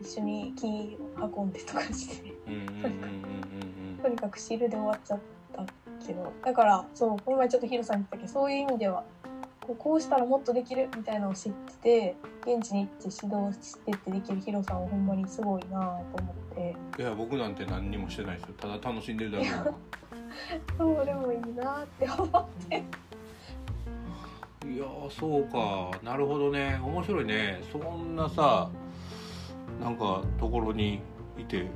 一緒に木を運んでとかして。とにかくシールで終わっちゃったけど。だからそうこの前ちょっとヒロさんに言ったけどそういう意味ではこうこうしたらもっとできるみたいなのを知ってて現地に行って指導してってできるヒロさんはほんまにすごいなぁと思って。いや僕なんて何にもしてないですよ。ただ楽しんでるだけだ (laughs) そうでもいいなって思って。いやーそうか。なるほどね。面白いね。そんなさなんかところにいて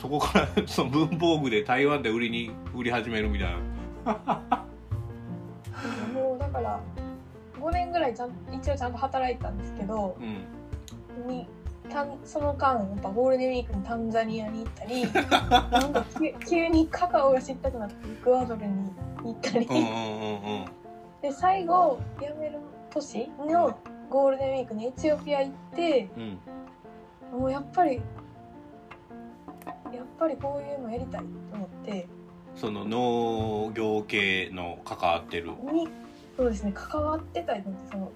そこからその文房具で台湾で売りに売り始めるみたいな。(laughs) もうだから5年ぐらいちゃん一応ちゃんと働いたんですけどうん。にたんその間やっぱゴールデンウィークにタンザニアに行ったり (laughs) なんか急急にカカオが知りたくなってエクアドルに行ったり、うんうん。で最後辞める年のゴールデンウィークにエチオピア行ってうんもうやっぱりやっぱりこういうのやりたいと思って。その農業系の関わってる。にそうですね関わってたりと思ってその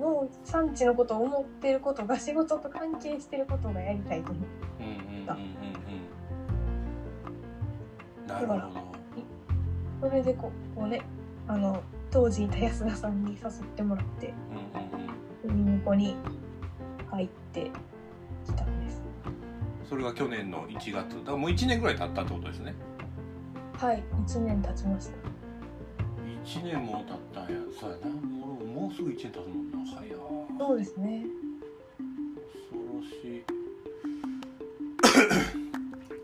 農産地のことを思ってることが仕事と関係してることがやりたいと思って。うんうんうんうんうんなるほどそれでこうこうねあの当時いた安田さんに誘ってもらってうんうんうん。に入ってそれが去年の1月だからもう1年ぐらい経ったってことですね。はい1年経ちました。1年も経ったんや。そうやな。もうもうすぐ1年経つもんな。早ーそうですね。恐ろし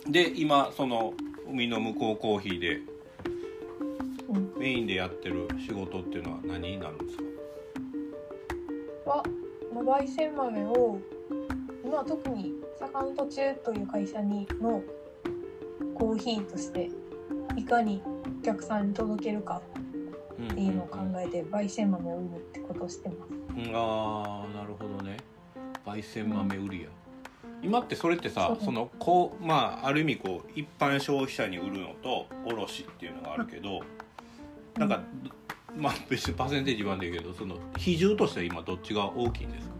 い。(coughs) で今その海の向こうコーヒーでうん。メインでやってる仕事っていうのは何になるんですか？は、まあ、焙煎豆を今は特にサカン途中という会社にのコーヒーとしていかにお客さんに届けるかっていうのを考えて焙煎豆を売るってことをしてます。うんああなるほどね。焙煎豆売りや、今ってそれってさそのこうまあある意味こう一般消費者に売るのと卸っていうのがあるけど、なんかまあ別にパーセンテージ言わんでいいけどその比重としては今どっちが大きいんですか？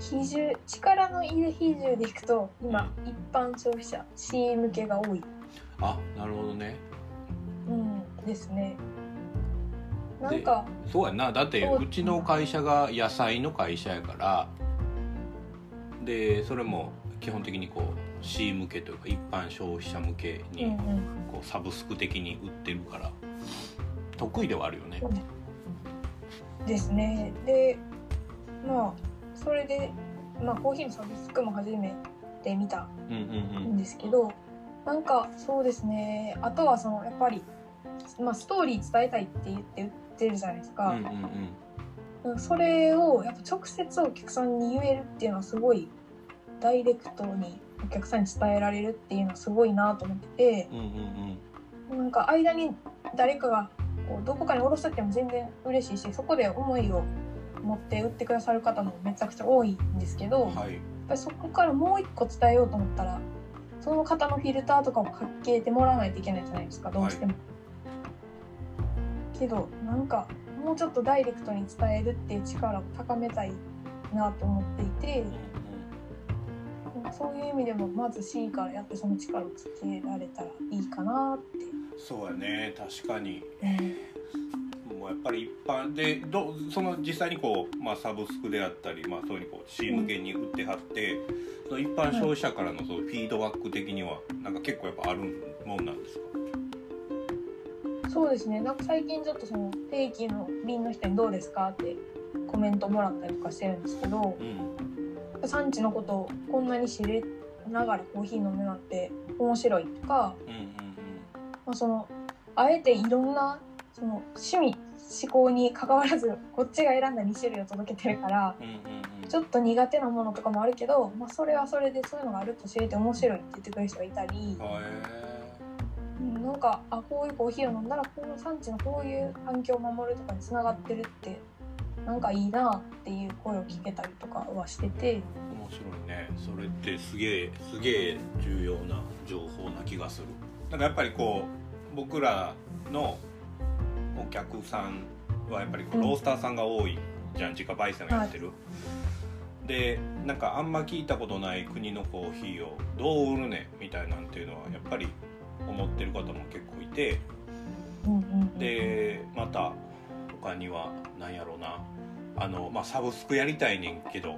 比重力のいる比重でいくと今一般消費者 C 向けが多い、あなるほどねうん、ですね。なんかそうやんなだってそううちの会社が野菜の会社やからでそれも基本的にこう C 向けというか一般消費者向けにうんうんこうサブスク的に売ってるから得意ではあるよね。ですね。でまあそれで、まあ、コーヒーのサブスクも初めて見たうんうんん。ですけどなんかそうですね。あとはそのやっぱり、まあ、ストーリー伝えたいって言って売ってるじゃないですか。うんうんうん。それをやっぱ直接お客さんに言えるっていうのはすごいダイレクトにお客さんに伝えられるっていうのはすごいなと思っててうんうんうん。なんか間に誰かがこうどこかに卸してっても全然嬉しいしそこで思いを持って売ってくださる方もめちゃくちゃ多いんですけど、やっはいぱりそこからもう一個伝えようと思ったらその方のフィルターとかをかけてもらわないといけないじゃないですかどうしても。けどなんかもうちょっとダイレクトに伝えるっていう力を高めたいなと思っていてそういう意味でもまず C からやってその力をつけられたらいいかなって。そうやね確かに。うん。もうやっぱり一般でどその実際にこう、まあ、サブスクであったり、まあ、そういうふうにこう C 向けに売ってはって、その一般消費者からのそのフィードバック的にはなんか結構やっぱあるもんなんですか？そうですね。なんか最近ちょっとその定期の便の人にどうですかってコメントもらったりとかしてるんですけどうん。産地のことをこんなに知れながらコーヒー飲むなんて面白いとか、うんうん。まあ、そのあえていろんなその趣味思考に関わらずこっちが選んだ2種類を届けてるからちょっと苦手なものとかもあるけど、まあ、それはそれでそういうのがあると知れて面白いって言ってくれる人がいたり、へうん、なんかあこういうコーヒーを飲んだらこの産地のこういう環境を守るとかにつながってるってなんかいいなっていう声を聞けたりとかはしてて。え面白いね。それってすげえすげえ重要な情報な気がする。なんかやっぱりこう僕らのお客さんはやっぱりロースターさんが多いじゃん。自家焙煎をやってる、でなんかあんま聞いたことない国のコーヒーをどう売るねみたいなんていうのはやっぱり思ってる方も結構いて。でまた他には何やろうな。あの、まあ、サブスクやりたいねんけど。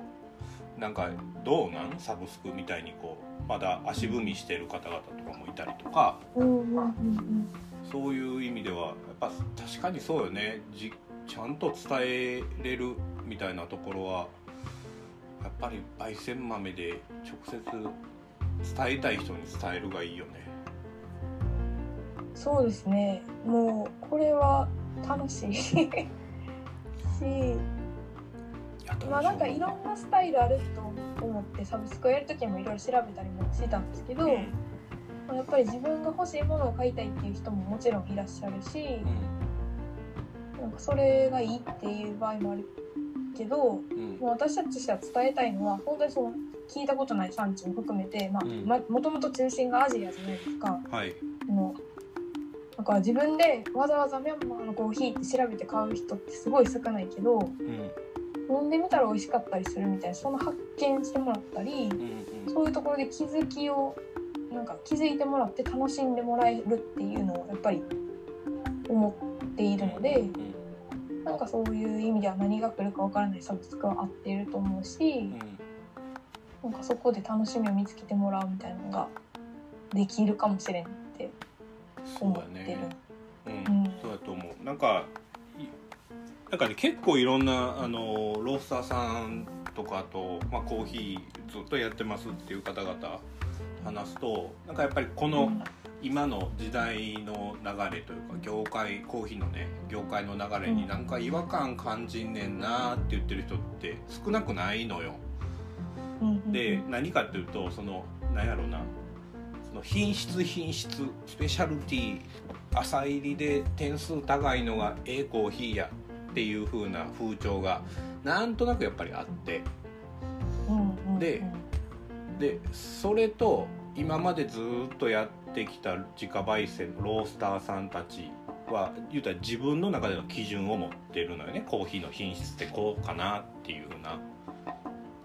なんかどうなん？サブスクみたいにこうまだ足踏みしてる方々とかもいたりとか。うんうんうんうんそういう意味ではやっぱ確かにそうよね。じちゃんと伝えれるみたいなところはやっぱり焙煎豆で直接伝えたい人に伝えるがいいよね。そうですね。もうこれは楽しい。(laughs) しやまあなんかいろんなスタイルあると思ってサブスクをやる時もいろいろ調べたりもしてたんですけど、うん。まあやっぱり自分が欲しいものを買いたいっていう人ももちろんいらっしゃるし、なんかそれがいいっていう場合もあるけどもうん。う私たちとしては伝えたいのは本当にその聞いたことない産地も含めて、まあうんまもともと中心がアジアじゃないですか。はい。もうだから自分でわざわざミャンマーのコーヒーって調べて買う人ってすごい少ないけどうん。飲んでみたら美味しかったりするみたいなその発見してもらったりうんうん。そういうところで気づきをなんか気づいてもらって楽しんでもらえるっていうのをやっぱり思っているのでうんなんかそういう意味では何が来るかわからないサブスクは合っていると思うしうんなんかそこで楽しみを見つけてもらうみたいなのができるかもしれんってそう思ってる。やね。うん、うんそうだと思う。なんかいなんかね結構いろんなあのロースターさんとかとまあコーヒーずっとやってますっていう方々話すとなんかやっぱりこの今の時代の流れというか業界コーヒーのね業界の流れになんか違和感感じんねんなって言ってる人って少なくないのよ。で何かっていうとその何やろうなその品質品質スペシャルティー朝入りで点数高いのがええコーヒーやっていう風な風潮がなんとなくやっぱりあって。ででそれと今までずっとやってきた自家焙煎のロースターさんたちは言うたら自分の中での基準を持ってるのよね。コーヒーの品質ってこうかなっていう風な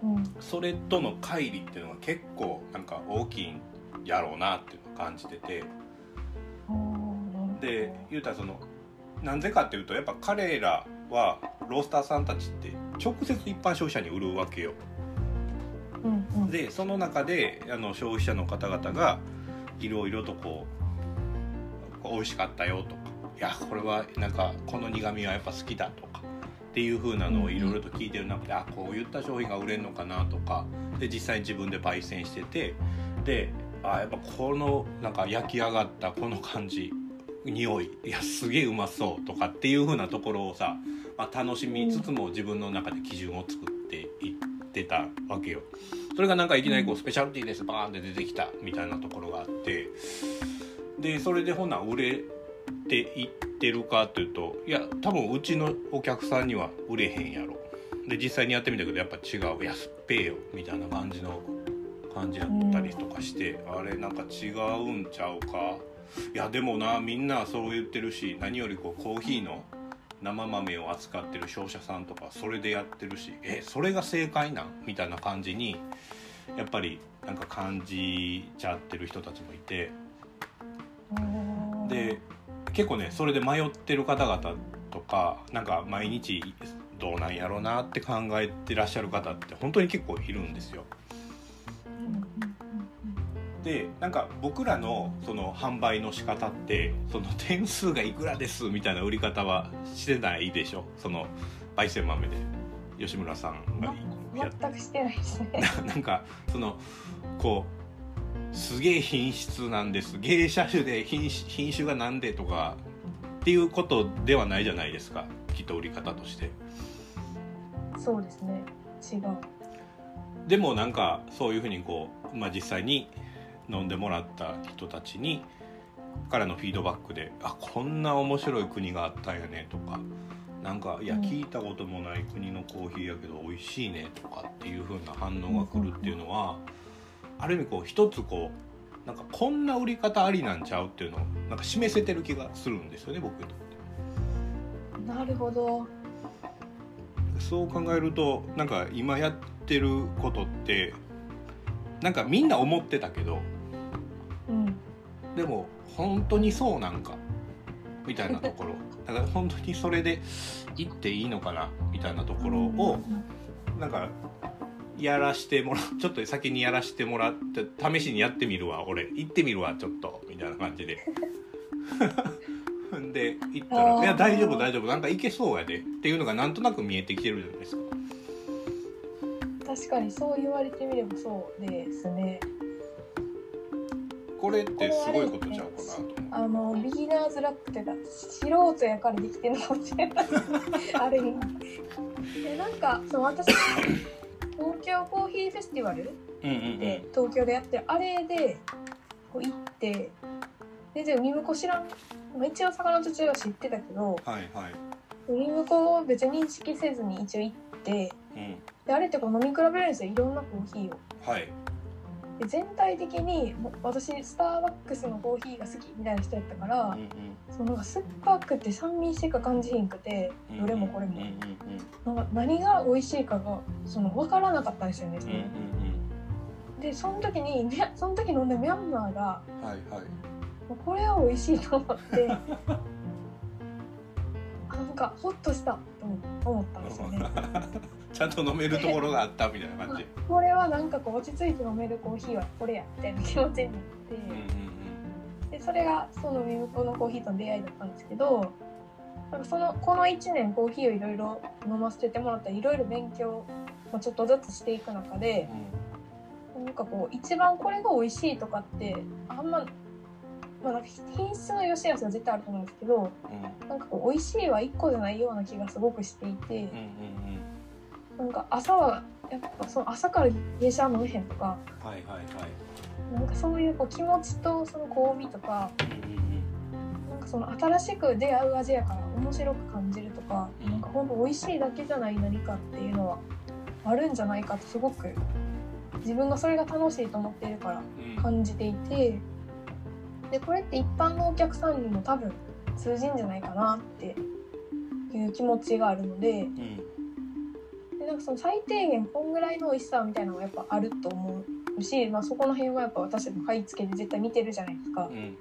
うんそれとの乖離っていうのが結構なんか大きいんやろうなっていうのを感じてて。うん。で言うたらそのなんでかっていうとやっぱ彼らはロースターさんたちって直接一般消費者に売るわけようんうん。でその中であの消費者の方々がいろいろとこう美味しかったよとかいやこれはなんかこの苦味はやっぱ好きだとかっていう風なのをいろいろと聞いてる中であこういった商品が売れるのかなとかで実際に自分で焙煎しててであやっぱこのなんか焼き上がったこの感じ匂いいやすげえうまそうとかっていう風なところをさ、まあ、楽しみつつも自分の中で基準を作っていってたわけよ。それがなんかいきなりこうスペシャルティーですバーンって出てきたみたいなところがあって。でそれでほな売れていってるかというといや多分うちのお客さんには売れへんやろ。で実際にやってみたけどやっぱ違う安っぺえよみたいな感じの感じやったりとかして、あれなんか違うんちゃうか。いやでもなみんなそう言ってるし何よりこうコーヒーの生豆を扱ってる商社さんとかそれでやってるしえそれが正解なん？みたいな感じにやっぱりなんか感じちゃってる人たちもいてで結構ねそれで迷ってる方々とかなんか毎日どうなんやろうなって考えてらっしゃる方って本当に結構いるんですよ。でなんか僕らのその販売の仕方ってその点数がいくらですみたいな売り方はしてないでしょ？その焙煎豆で吉村さんが全くしてないですね。(laughs) なんかそのこうすげえ品質なんです芸者種で品種品種がなんでとかっていうことではないじゃないですかきっと売り方としてそうですね。違う。でもなんかそういうふうにこう、まあ、実際に飲んでもらった人たちにからのフィードバックで「あこんな面白い国があったんやね」とか「なんかいやうん聞いたこともない国のコーヒーやけど美味しいね」とかっていうふうな反応が来るっていうのはある意味こう一つこうなんかこんな売り方ありなんちゃうっていうのをなんか示せてる気がするんですよね僕にとって。なるほど。そう考えるとなんか今やってることってなんかみんな思ってたけどうん。でも本当にそうなんか？みたいなところ。(laughs) だから本当にそれで行っていいのかな？みたいなところをなんかやらしてもら (laughs) ちょっと先にやらしてもらって試しにやってみるわ俺。行ってみるわちょっと。みたいな感じで。(laughs) で行ったら「あー。いや大丈夫大丈夫。なんか行けそうやで」っていうのがなんとなく見えてきてるじゃないですか。確かにそう言われてみればそうですね。これってすごいことちゃうかなと思う。あのビギナーズラックというか素人やからできてるのかもしれないある意味でなんかそう私東京コーヒーフェスティバルうんうんで東京でやってるあれでこう行ってででもミムコ知らんまあ一応魚と中は知ってたけどはいはい。ミムコを別に認識せずに一応行ってうん。であれってこう飲み比べるんですよいろんなコーヒーを。はい。で全体的に私スターバックスのコーヒーが好きみたいな人やったから、うんうん。その酸っぱくて酸味しか感じひんくてどれもこれも、うんうんなんか何が美味しいかがその分からなかったんですよね、うん。うんうんでその時にその時飲んだミャンマーがうん。はいはい。これは美味しいと思って (laughs) かホッとしたと思ったんですよね。(laughs) ちゃんと飲めるところがあったみたいな感じ。(laughs) これはなんかこう落ち着いて飲めるコーヒーはこれやみたいな気持ちになって、うんうん。でそれがそのミムコのコーヒーとの出会いだったんですけどなんかそのこの1年コーヒーをいろいろ飲ませてもらったりいろいろ勉強、まあ、ちょっとずつしていく中でなんかこう一番これが美味しいとかってあんま、まあ、なんか品質の良し悪しは絶対あると思うんですけどうん。うんなんかこう美味しいは1個じゃないような気がすごくしていてうんうんなんか朝はやっぱその朝から芸者飲めへんとかはいはいはい。なんかそういうこう気持ちとその香味とかうんうんなんかその新しく出会う味やから面白く感じるとか、うん。なんかほんと美味しいだけじゃない何かっていうのはあるんじゃないかとすごく自分がそれが楽しいと思っているからうん。感じていてでこれって一般のお客さんにも多分通じんじゃないかなっていう気持ちがあるのでうんでなんかその最低限こんぐらいの美味しさみたいなのがやっぱあると思うし、まあ、そこの辺はやっぱ私たちも買い付けで絶対見てるじゃないですかう。ん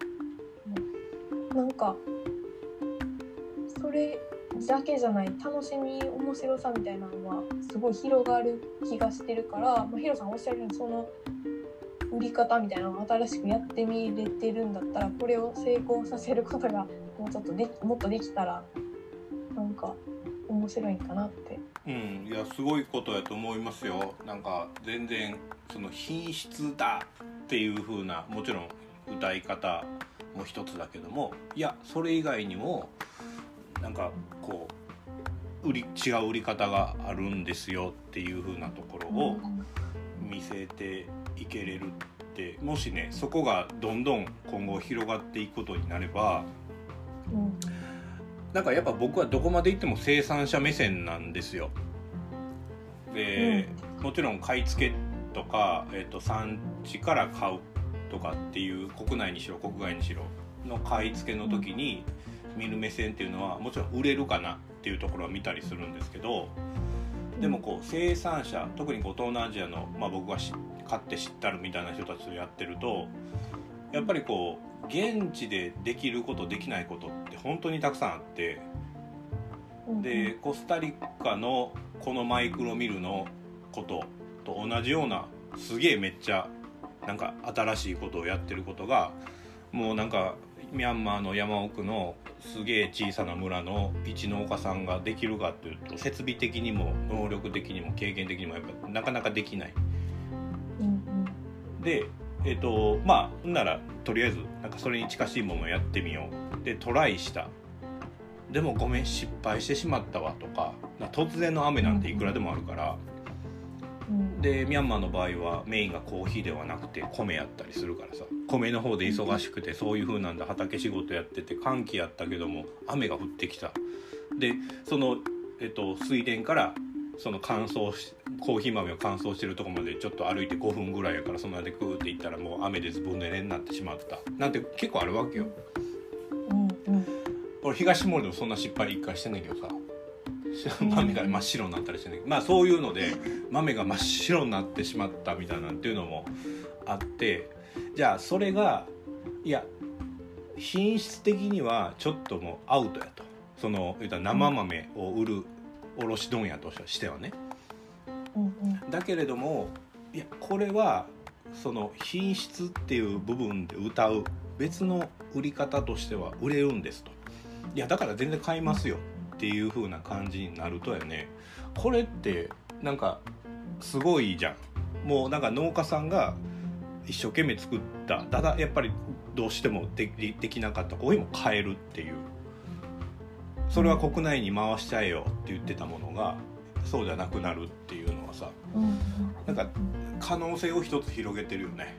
なんかそれだけじゃない楽しみ面白さみたいなのはすごい広がる気がしてるから、まあ、ヒロさんおっしゃるようにその売り方みたいなのを新しくやってみれてるんだったらこれを成功させることがもうちょっとでもっとできたらなんか面白いんかなって。うん、いやすごいことやと思いますよなんか全然その品質だっていう風なもちろん歌い方も一つだけどもいやそれ以外にもなんかこう売り違う売り方があるんですよっていう風なところを見せていけれるってもしねそこがどんどん今後広がっていくことになればうん。なんかやっぱ僕はどこまで行っても生産者目線なんですよ。で、もちろん買い付けとか、えっと産地から買うとかっていう国内にしろ国外にしろの買い付けの時に見る目線っていうのはもちろん売れるかなっていうところは見たりするんですけどでもこう生産者特にこう東南アジアの、まあ、僕がし買って知ったるみたいな人たちとやってるとやっぱりこう現地でできることできないことって本当にたくさんあってうんでコスタリカのこのマイクロミルのことと同じようなすげえめっちゃなんか新しいことをやってることがもうなんかミャンマーの山奥のすげえ小さな村の一農家さんができるかっていうと設備的にも能力的にも経験的にもやっぱなかなかできない。うんでえっ、とまあならとりあえずなんかそれに近しいものをやってみよう。でトライした。でもごめん失敗してしまったわとか。な突然の雨なんていくらでもあるから。うん。でミャンマーの場合はメインがコーヒーではなくて米やったりするからさ。米の方で忙しくてそういう風なんだ。畑仕事やってて寒気やったけども雨が降ってきた。でその、えっと、水田からその乾燥しコーヒー豆を乾燥してるとこまでちょっと歩いて5分ぐらいやからその間でクーって行ったらもう雨でずぶ濡れになってしまった。なんて結構あるわけよ。うんうん。俺東森でもそんな失敗一回してんねんけどさ。うん豆が真っ白になったりしてんねまあそういうので豆が真っ白になってしまったみたいなっていうのもあって。じゃあそれがいや品質的にはちょっともうアウトやと。その言うたら生豆を売る卸問屋としてはねだけれどもいやこれはその品質っていう部分で歌う別の売り方としては売れるんですと。いやだから全然買いますよっていう風な感じになるとやね。これってなんかすごいじゃん。もうなんか農家さんが一生懸命作った。ただやっぱりどうしてもできできなかったコーヒーも買えるっていう。それは国内に回しちゃえよって言ってたものがそうじゃなくなるっていうのはさうん。うんなんか可能性を一つ広げてるよね。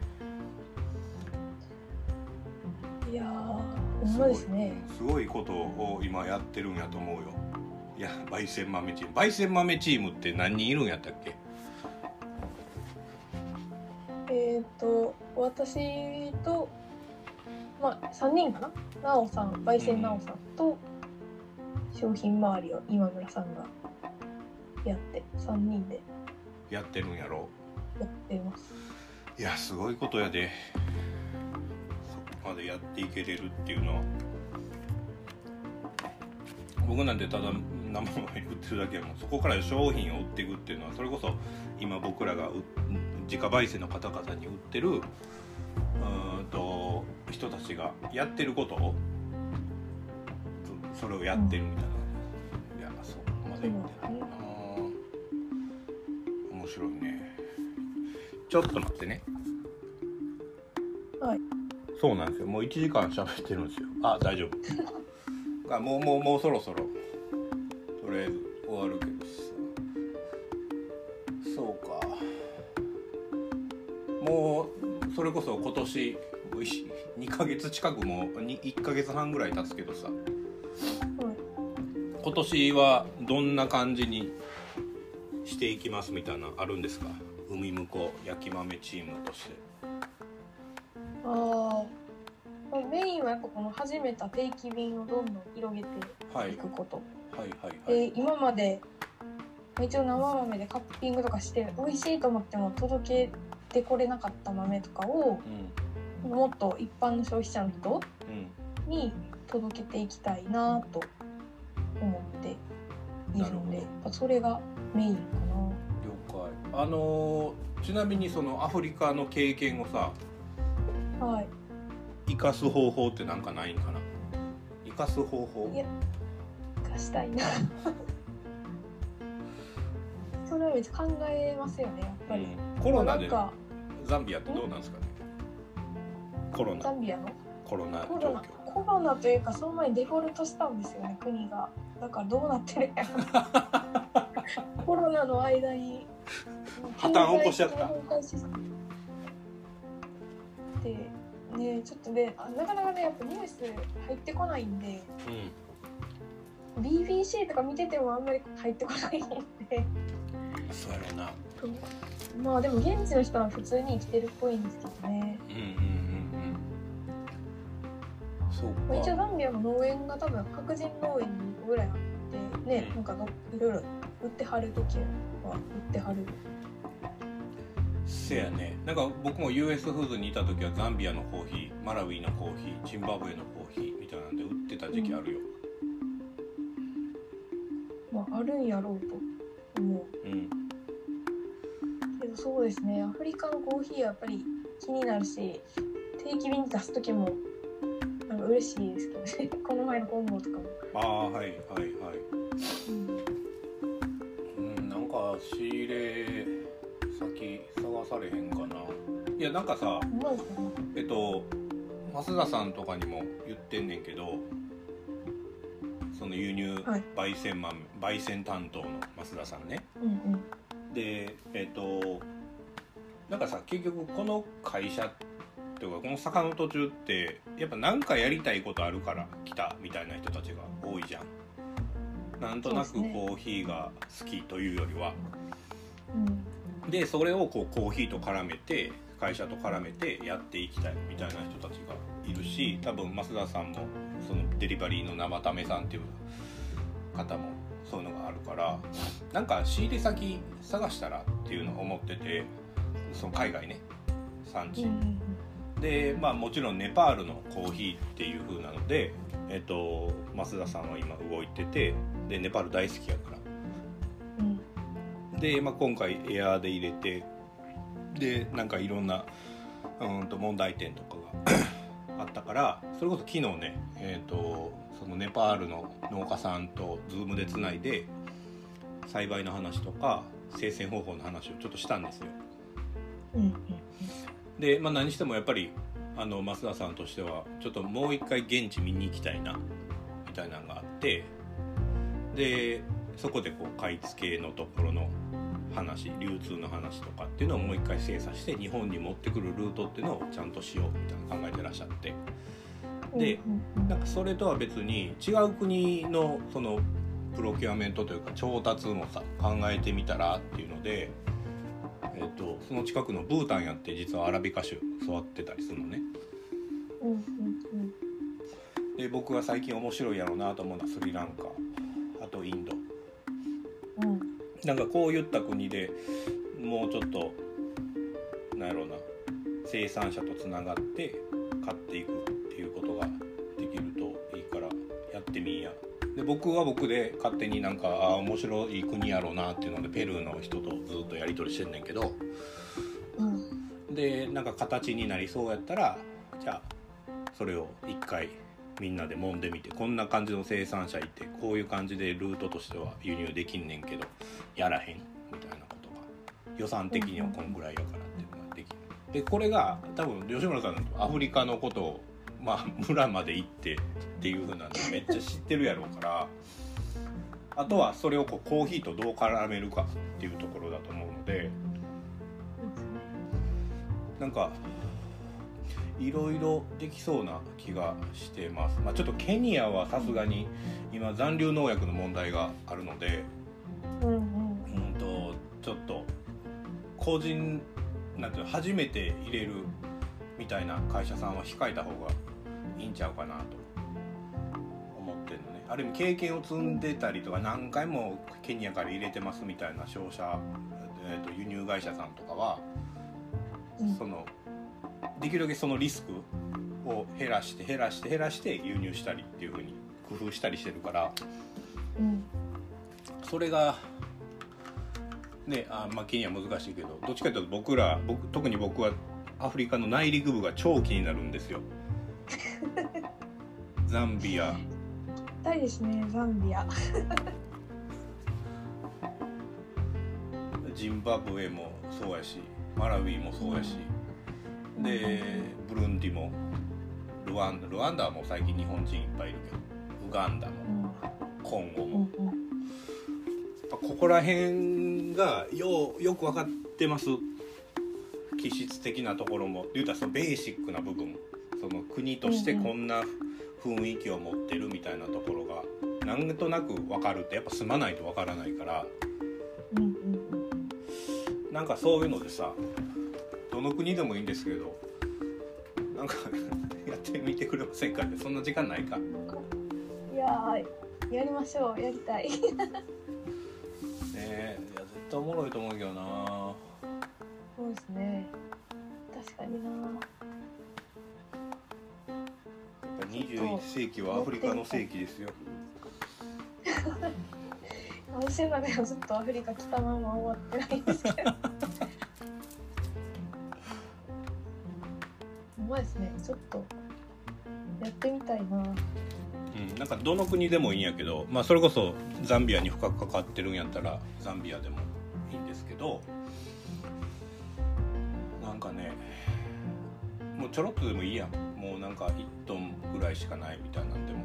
いやーほんまですね。すごいことを今やってるんやと思うよ。いや焙煎豆チーム。焙煎豆チームって何人いるんやったっけ？えっ、と私とまあ3人かな？なおさん焙煎なおさんと商品周りを今村さんがやって3人でやってるんやろ？やってます。いやすごいことやで。そこまでやっていけれるっていうのは。僕なんてただ生豆売ってるだけやもん。そこから商品を売っていくっていうのはそれこそ今僕らがう自家焙煎の方々に売ってるうーんと人たちがやってることをそそれをやってるみたいな、いやそこまで言ってないな。面白いね。ちょっと待ってね。はい。そうなんですよ。もう1時間喋ってるんですよ。あ大丈夫。(laughs) もうもうもうそろそろ。とりあえず終わるけどさ。そうか。もうそれこそ今年2ヶ月近くも1ヶ月半ぐらい経つけどさ、今年はどんな感じにしていきますみたいなあるんですか？海向こう焼き豆チームとして。ああメインはやっぱこの始めた定期便をどんどん広げてい。くこと、はい、はいはい。はいで今まで一応生豆でカッピングとかして美味しいと思っても届けてこれなかった豆とかを、うん、もっと一般の消費者の人に届けていきたいなと思っているのでそれがメインかな。了解。あのちなみにそのアフリカの経験をさはい。生かす方法ってなんかないんかな？生かす方法？いや生かしたいな。(laughs) それは別に考えますよねやっぱり、うん、コロナでザンビアってどうなんですかね？コロナ。ザンビアの？コロナコロナ。コロナというかその前にデフォルトしたんですよね国が。だからどうなってるんや (laughs) (laughs) コロナの間に破綻起こしちゃった。でねちょっとねなかなかねやっぱニュース入ってこないんで、うん、BBC とか見ててもあんまり入ってこないんで。そうやろう。なまあでも現地の人は普通に生きてるっぽいんですけどね。うんうんうんうん。そうか、一応ザンビアの農園が多分白人農園にぐらいあってね、うん、なんかいろいろ売ってはる時は売ってはる。せやね。なんか僕も US フーズにいた時はザンビアのコーヒーマラウィのコーヒージンバブエのコーヒーみたいなんで売ってた時期あるよ、うん、まああるんやろうと思う。うん。けどそうですね。アフリカのコーヒーはやっぱり気になるし定期便に出す時もなんか嬉しいですけどね。(laughs) この前の本郷とかも。ああはいはいはい。うんか仕入れ先探されへんかな。いやなんかさえっと増田さんとかにも言ってんねんけどその輸入焙煎豆、はい、焙煎担当の増田さんね、うんうん、でえっとなんかさ結局この会社っていうかこの坂の途中ってやっぱ何かやりたいことあるから来たみたいな人たちが多いじゃんなんとなくコーヒーが好きというよりは。で、それをこうコーヒーと絡めて会社と絡めてやっていきたいみたいな人たちがいるし多分増田さんもそのデリバリーの生ためさんっていう方もそういうのがあるからなんか仕入れ先探したらっていうのを思っててその海外ね産地、でまあもちろんネパールのコーヒーっていう風なのでえっと増田さんは今動いててでネパール大好きやから、うん、で、まあ、今回エアーで入れてでなんかいろんなうんと問題点とかが (coughs) あったからそれこそ昨日ねえっ、とそのネパールの農家さんと Zoom でつないで栽培の話とか生鮮方法の話をちょっとしたんですよ。うん、で、まあ、何してもやっぱりあの増田さんとしてはちょっともう一回現地見に行きたいなみたいなのがあってでそこでこう買い付けのところの話流通の話とかっていうのをもう一回精査して日本に持ってくるルートっていうのをちゃんとしようみたいな考えてらっしゃって。でなんかそれとは別に違う国のそのプロキュアメントというか調達もさ考えてみたらっていうのでえーと、その近くのブータンやって実はアラビカ種育ってたりするのね。で僕が最近面白いやろうなと思うのはスリランカ。あとインド。うん、なんかこういった国でもうちょっとなんやろうな生産者とつながって買っていくっていうことができるといいからやってみいや。で僕は僕で勝手になんかあ面白い国やろうなっていうのでペルーの人とずっとやり取りしてんねんけど、うん、でなんか形になりそうやったらじゃあそれを一回みんなで揉んでみてこんな感じの生産者いてこういう感じでルートとしては輸入できんねんけどやらへんみたいなことが予算的にはこんぐらいやからっていうのができる。でこれが多分吉村さんアフリカのことをまあ村まで行ってっていう風なんでめっちゃ知ってるやろうからあとはそれをこうコーヒーとどう絡めるかっていうところだと思うのでなんかいろいろできそうな気がしてます、まあ、ちょっとケニアはさすがに今残留農薬の問題があるのでうんとちょっと個人なんていうの初めて入れるみたいな会社さんは控えた方がいいんちゃうかなと思ってるのね。ある意味経験を積んでたりとか何回もケニアから入れてますみたいな商社、えー、と輸入会社さんとかはうん。そのできるだけそのリスクを減らして減らして減らして輸入したりっていう風に工夫したりしてるからうん。それがねあまあケニア難しいけどどっちかというと僕ら僕特に僕はアフリカの内陸部が超気になるんですよ。(laughs) ザンビア。行きたいですねザンビア。ジンバブエもそうやしマラウィもそうやしでブルンディもルワンダルワンダはもう最近日本人いっぱいいるけどウガンダもうん。コンゴも。ここら辺がようよく分かってます。気質的なところも。言うたらそのベーシックな部分。その国としてこんな雰囲気を持ってるみたいなところがなんとなく分かるってやっぱ住まないと分からないから。うんうん。なんかそういうのでさどの国でもいいんですけどなんか (laughs) やってみてくれませんかってそんな時間ないか。うんいやーやりましょう。やりたい。ねえ。いや絶対おもろいと思うけどな。そうですね。確かにな。やっぱ21世紀はアフリカの世紀ですよ。(laughs) 私の中ではずっとアフリカ来たまま終わってないんですけど (laughs) まですねちょっとやってみたいな。うん、なんかどの国でもいいんやけど、まあ、それこそザンビアに深く関わってるんやったらザンビアでもいいんですけどなんかねもうちょろっとでもいいやん。もうなんか1トンぐらいしかないみたいなんでも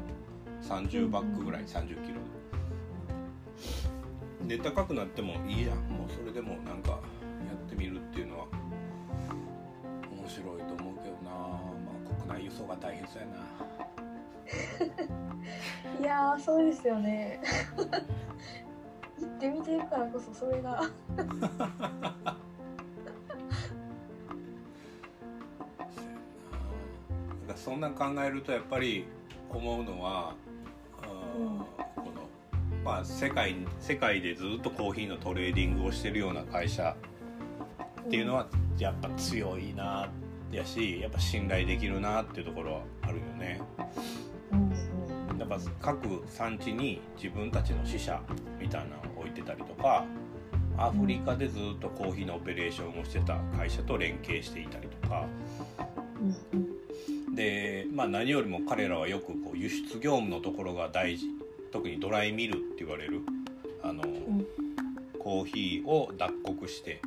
30バッグぐらい30キロ。で高くなってもいいやん。もうそれでもなんかやってみるっていうのは輸送が大変そうやな。(laughs) いやーそうですよね。(laughs) 行ってみてるからこそそれが。(laughs) そんなん考えるとやっぱり思うのは、うんうんこのまあ世界世界でずっとコーヒーのトレーディングをしてるような会社っていうのはやっぱ強いなやしやっぱ信頼できるなっていうところはあるよね。やっぱ各産地に自分たちの支社みたいなのを置いてたりとかアフリカでずっとコーヒーのオペレーションをしてた会社と連携していたりとか。で、まあ、何よりも彼らはよくこう輸出業務のところが大事。特にドライミルって言われるあの、ん。コーヒーを脱穀して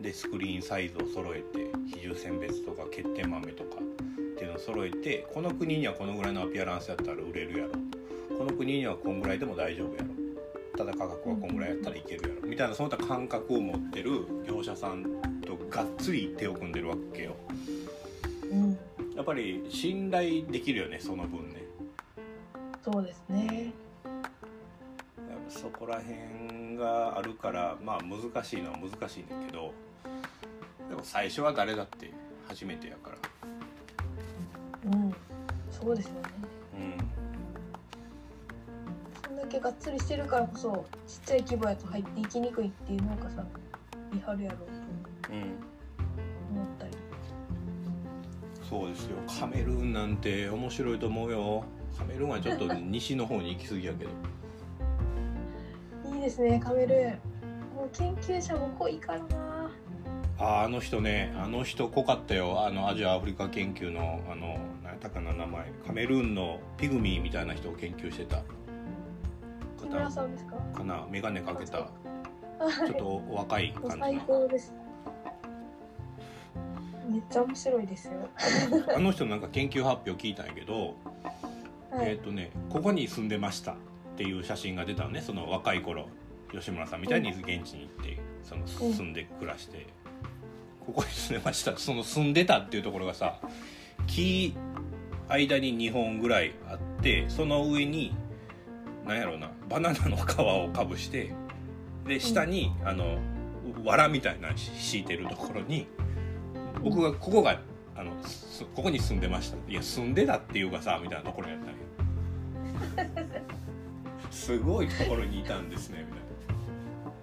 でスクリーンサイズを揃えて比重選別とか欠点豆とかっていうのを揃えてこの国にはこのぐらいのアピアランスやったら売れるやろ。この国にはこんぐらいでも大丈夫やろ。ただ価格はこんぐらいやったらいけるやろ。みたいなそういった感覚を持ってる業者さんとがっつり手を組んでるわけよ。うん。やっぱり信頼できるよねその分ね。そうですね。やっぱそこら辺があるからまあ難しいのは難しいねんけどでも最初は誰だって初めてやから。うん。そうですよね。うそんだけがっつりしてるからこそちっちゃい規模やと入っていきにくいっていう農家さんいはるやろうとんうん。思ったり。そうですよ。カメルーンなんて面白いと思うよ。カメルーンはちょっと西の方に行き過ぎやけど。(laughs) いいですねカメルーン。もう研究者も濃いからなああの人ねあの人濃かったよ。あのアジアアフリカ研究のあの何やったかな名前。カメルーンのピグミーみたいな人を研究してた。木村さんですか？かな。眼鏡かけた。はちょっとお若い感じ。最の高です。めっちゃ面白いですよ。(laughs) あの人なんか研究発表聞いたんやけど、はい。えっ、とねここに住んでましたっていう写真が出たのねその若い頃。吉村さんみたいに現地に行ってその住んで暮らして、ここに住んでました。その住んでたっていうところがさ木間に2本ぐらいあってその上になんやろうなバナナの皮をかぶしてで下に、あの藁みたいなの敷いてるところに僕がここがあのすここに住んでました。いや住んでたっていうかさみたいなところやったんよ (laughs) すごいところにいたんですねみ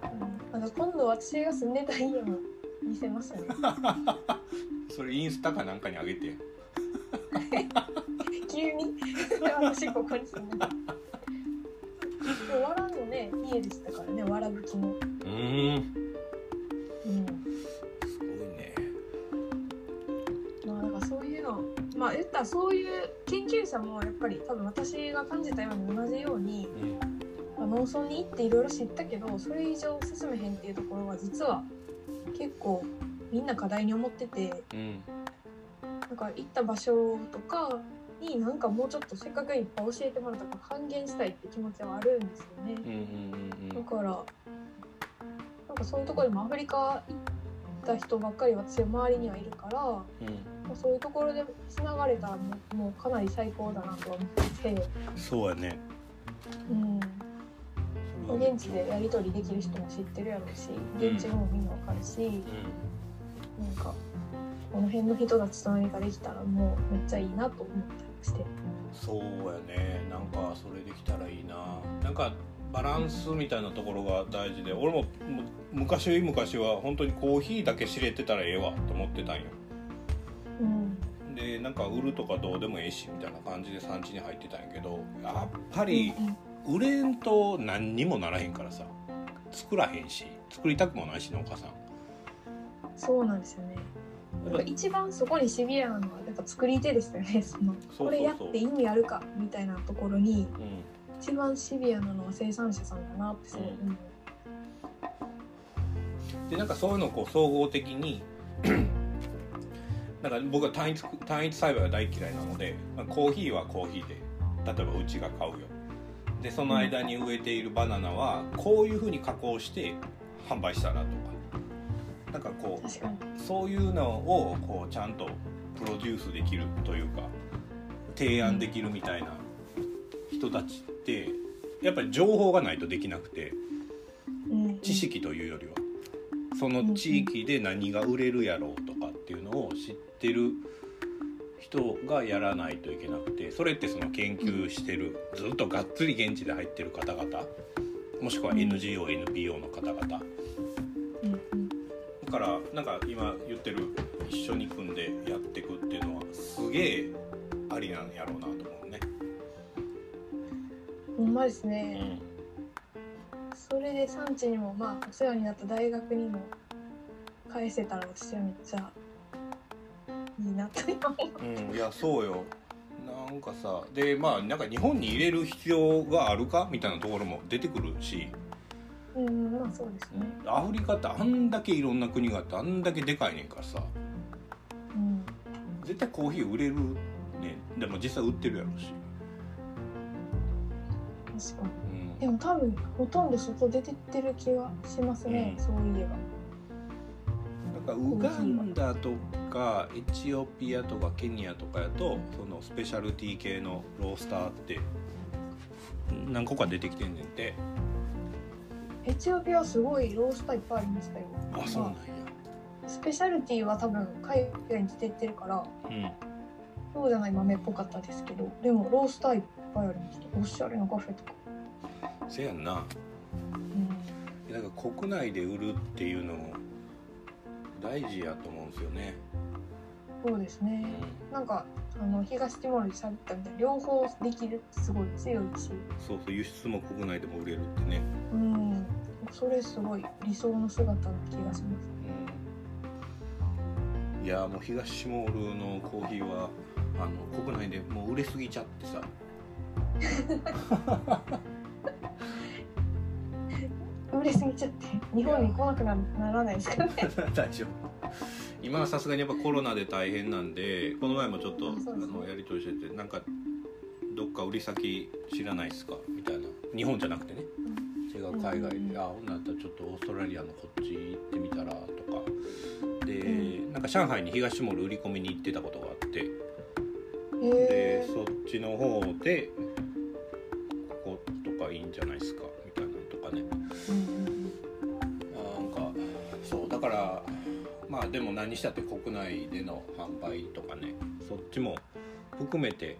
たいな。あの今度私が住んでた家も見せますよね。(laughs) それインスタかなんかにあげて。(laughs) 急に。私ここに住んでわらのね家でしたからねわらぶきのうん。うん。すごいね。まあだからそういうのまあ言ったらそういう研究者もやっぱり多分私が感じたように同じように、まあ、農村に行っていろいろ知ったけどそれ以上進めへんっていうところは実は結構みんな課題に思っててうんなんか行った場所とかになんかもうちょっとせっかくいっぱい教えてもらったから還元したいって気持ちはあるんですよね。うんうんうんだからなんかそういうところでもアフリカ行った人ばっかり私は周りにはいるから、まうん。あそういうところでつながれたらもうかなり最高だなとは思ってて、そうやね。うん、現地でやり取りできる人も知ってるやろうし現地語もみんなわかるし、うなんかこの辺の人たちと何かできたらもうめっちゃいいなと思ったりして。んそうやね。なんかそれできたらいいな。なんかバランスみたいなところが大事で俺もむ昔昔は本当にコーヒーだけ知れてたらええわと思ってたんよ。うん。でなんか売るとかどうでもええしみたいな感じで産地に入ってたんやけどやっぱり売れんと何にもならへんからさ作らへんし作りたくもないし農家さんそうなんですよね。やっぱ一番そこにシビアなのはやっぱ作り手ですよね。(laughs) そのこれやって意味あるかみたいなところにうん一番シビアなのは生産者さんだなってすごい思う。でなんかそういうのをこう総合的に (clears throat) なんか僕は単一単一栽培が大嫌いなので、まあ、コーヒーはコーヒーで例えばうちが買うよでその間に植えているバナナはこういうふうに加工して販売したらとか。なんかこう。そういうのをこうちゃんとプロデュースできるというか提案できるみたいな人たちってやっぱり情報がないとできなくてうん。知識というよりは。その地域で何が売れるやろうとかっていうのを知ってる人がやらないといけなくてそれってその研究してるずっとがっつり現地で入ってる方々もしくは NGONPO の方々。だからなんか今言ってる一緒に組んでやっていくっていうのはすげえありなんやろうなと思うね。ほんまですうね。ん。それで産地にもまあお世話になった大学にも返せたら私はめっちゃいいなと今思う。うん、いやそうよなんかさでまあなんか日本に入れる必要があるか？みたいなところも出てくるしうんまあそうですね。アフリカってあんだけいろんな国があってあんだけでかいねんからさうん絶対コーヒー売れるねでも実際売ってるやろうし、確かに。うんでも多分ほとんど外出てってる気がしますね。うんそういえば。なんかウガンダとかエチオピアとかケニアとかやとそのスペシャルティー系のロースターって何個か出てきてんねんて。エチオピアはすごいロースターいっぱいありましたよ。あそうなんや。スペシャルティは多分海外に出てってるからうん。そうじゃない豆っぽかったですけどでもロースターいっぱいありました。おしゃれなカフェとか、せやんな。うん、なんか国内で売るっていうのも大事やと思うんですよね、そうですね。なんかあの東ティモールで喋ったみたいに両方できるってすごい強いし。そうそう輸出も国内でも売れるってね、うん。それすごい理想の姿な気がします。うん、いやもう東シモールのコーヒーはあの国内でもう売れすぎちゃってさ。(laughs) 売れすぎちゃって。日本に来なくなならないですかね。(laughs) 大丈夫今はさすがにやっぱコロナで大変なんでこの前もちょっとあのやり取りしててなんかどっか売り先知らないっすか？みたいな。日本じゃなくてね。違う海外うん。で「あほんなんやったらちょっとオーストラリアのこっち行ってみたら」とか。で、なんか上海に東モール売り込みに行ってたことがあって。へでえそっちの方でこことかいいんじゃないですか？みたいなのとかね。うん。なんかそうだからまあでも何したって国内での販売とかね。そっちも含めて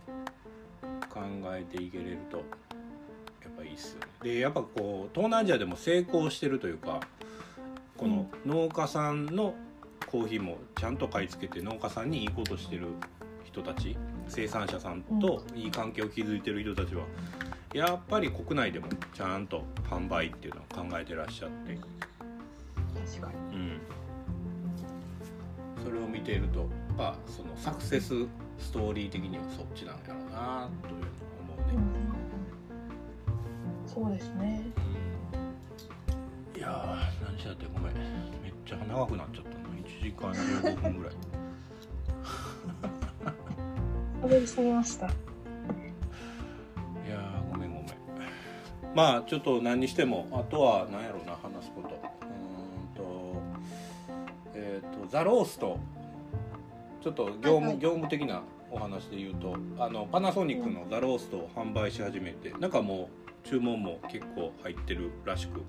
考えていけれるとやっぱいいっすよね。でやっぱこう東南アジアでも成功してるというかこの農家さんのコーヒーもちゃんと買い付けて農家さんにいいことしてる人たち生産者さんといい関係を築いてる人たちはやっぱり国内でもちゃんと販売っていうのを考えてらっしゃって。確かに。うん、それを見ているとまあそのサクセスストーリー的にはそっちなんやろうなというのを思うね、そうですね。いやー何したってごめん。めっちゃ長くなっちゃったの1時間15分ぐらい。喋りすぎました。いやーごめんごめん。まあちょっと何にしてもあとは何やろうな話すことえっ、とザロースト。ちょっと業務,、はいはい。業務的なお話で言うとあのパナソニックのザローストを販売し始めてなんかもう注文も結構入ってるらしく、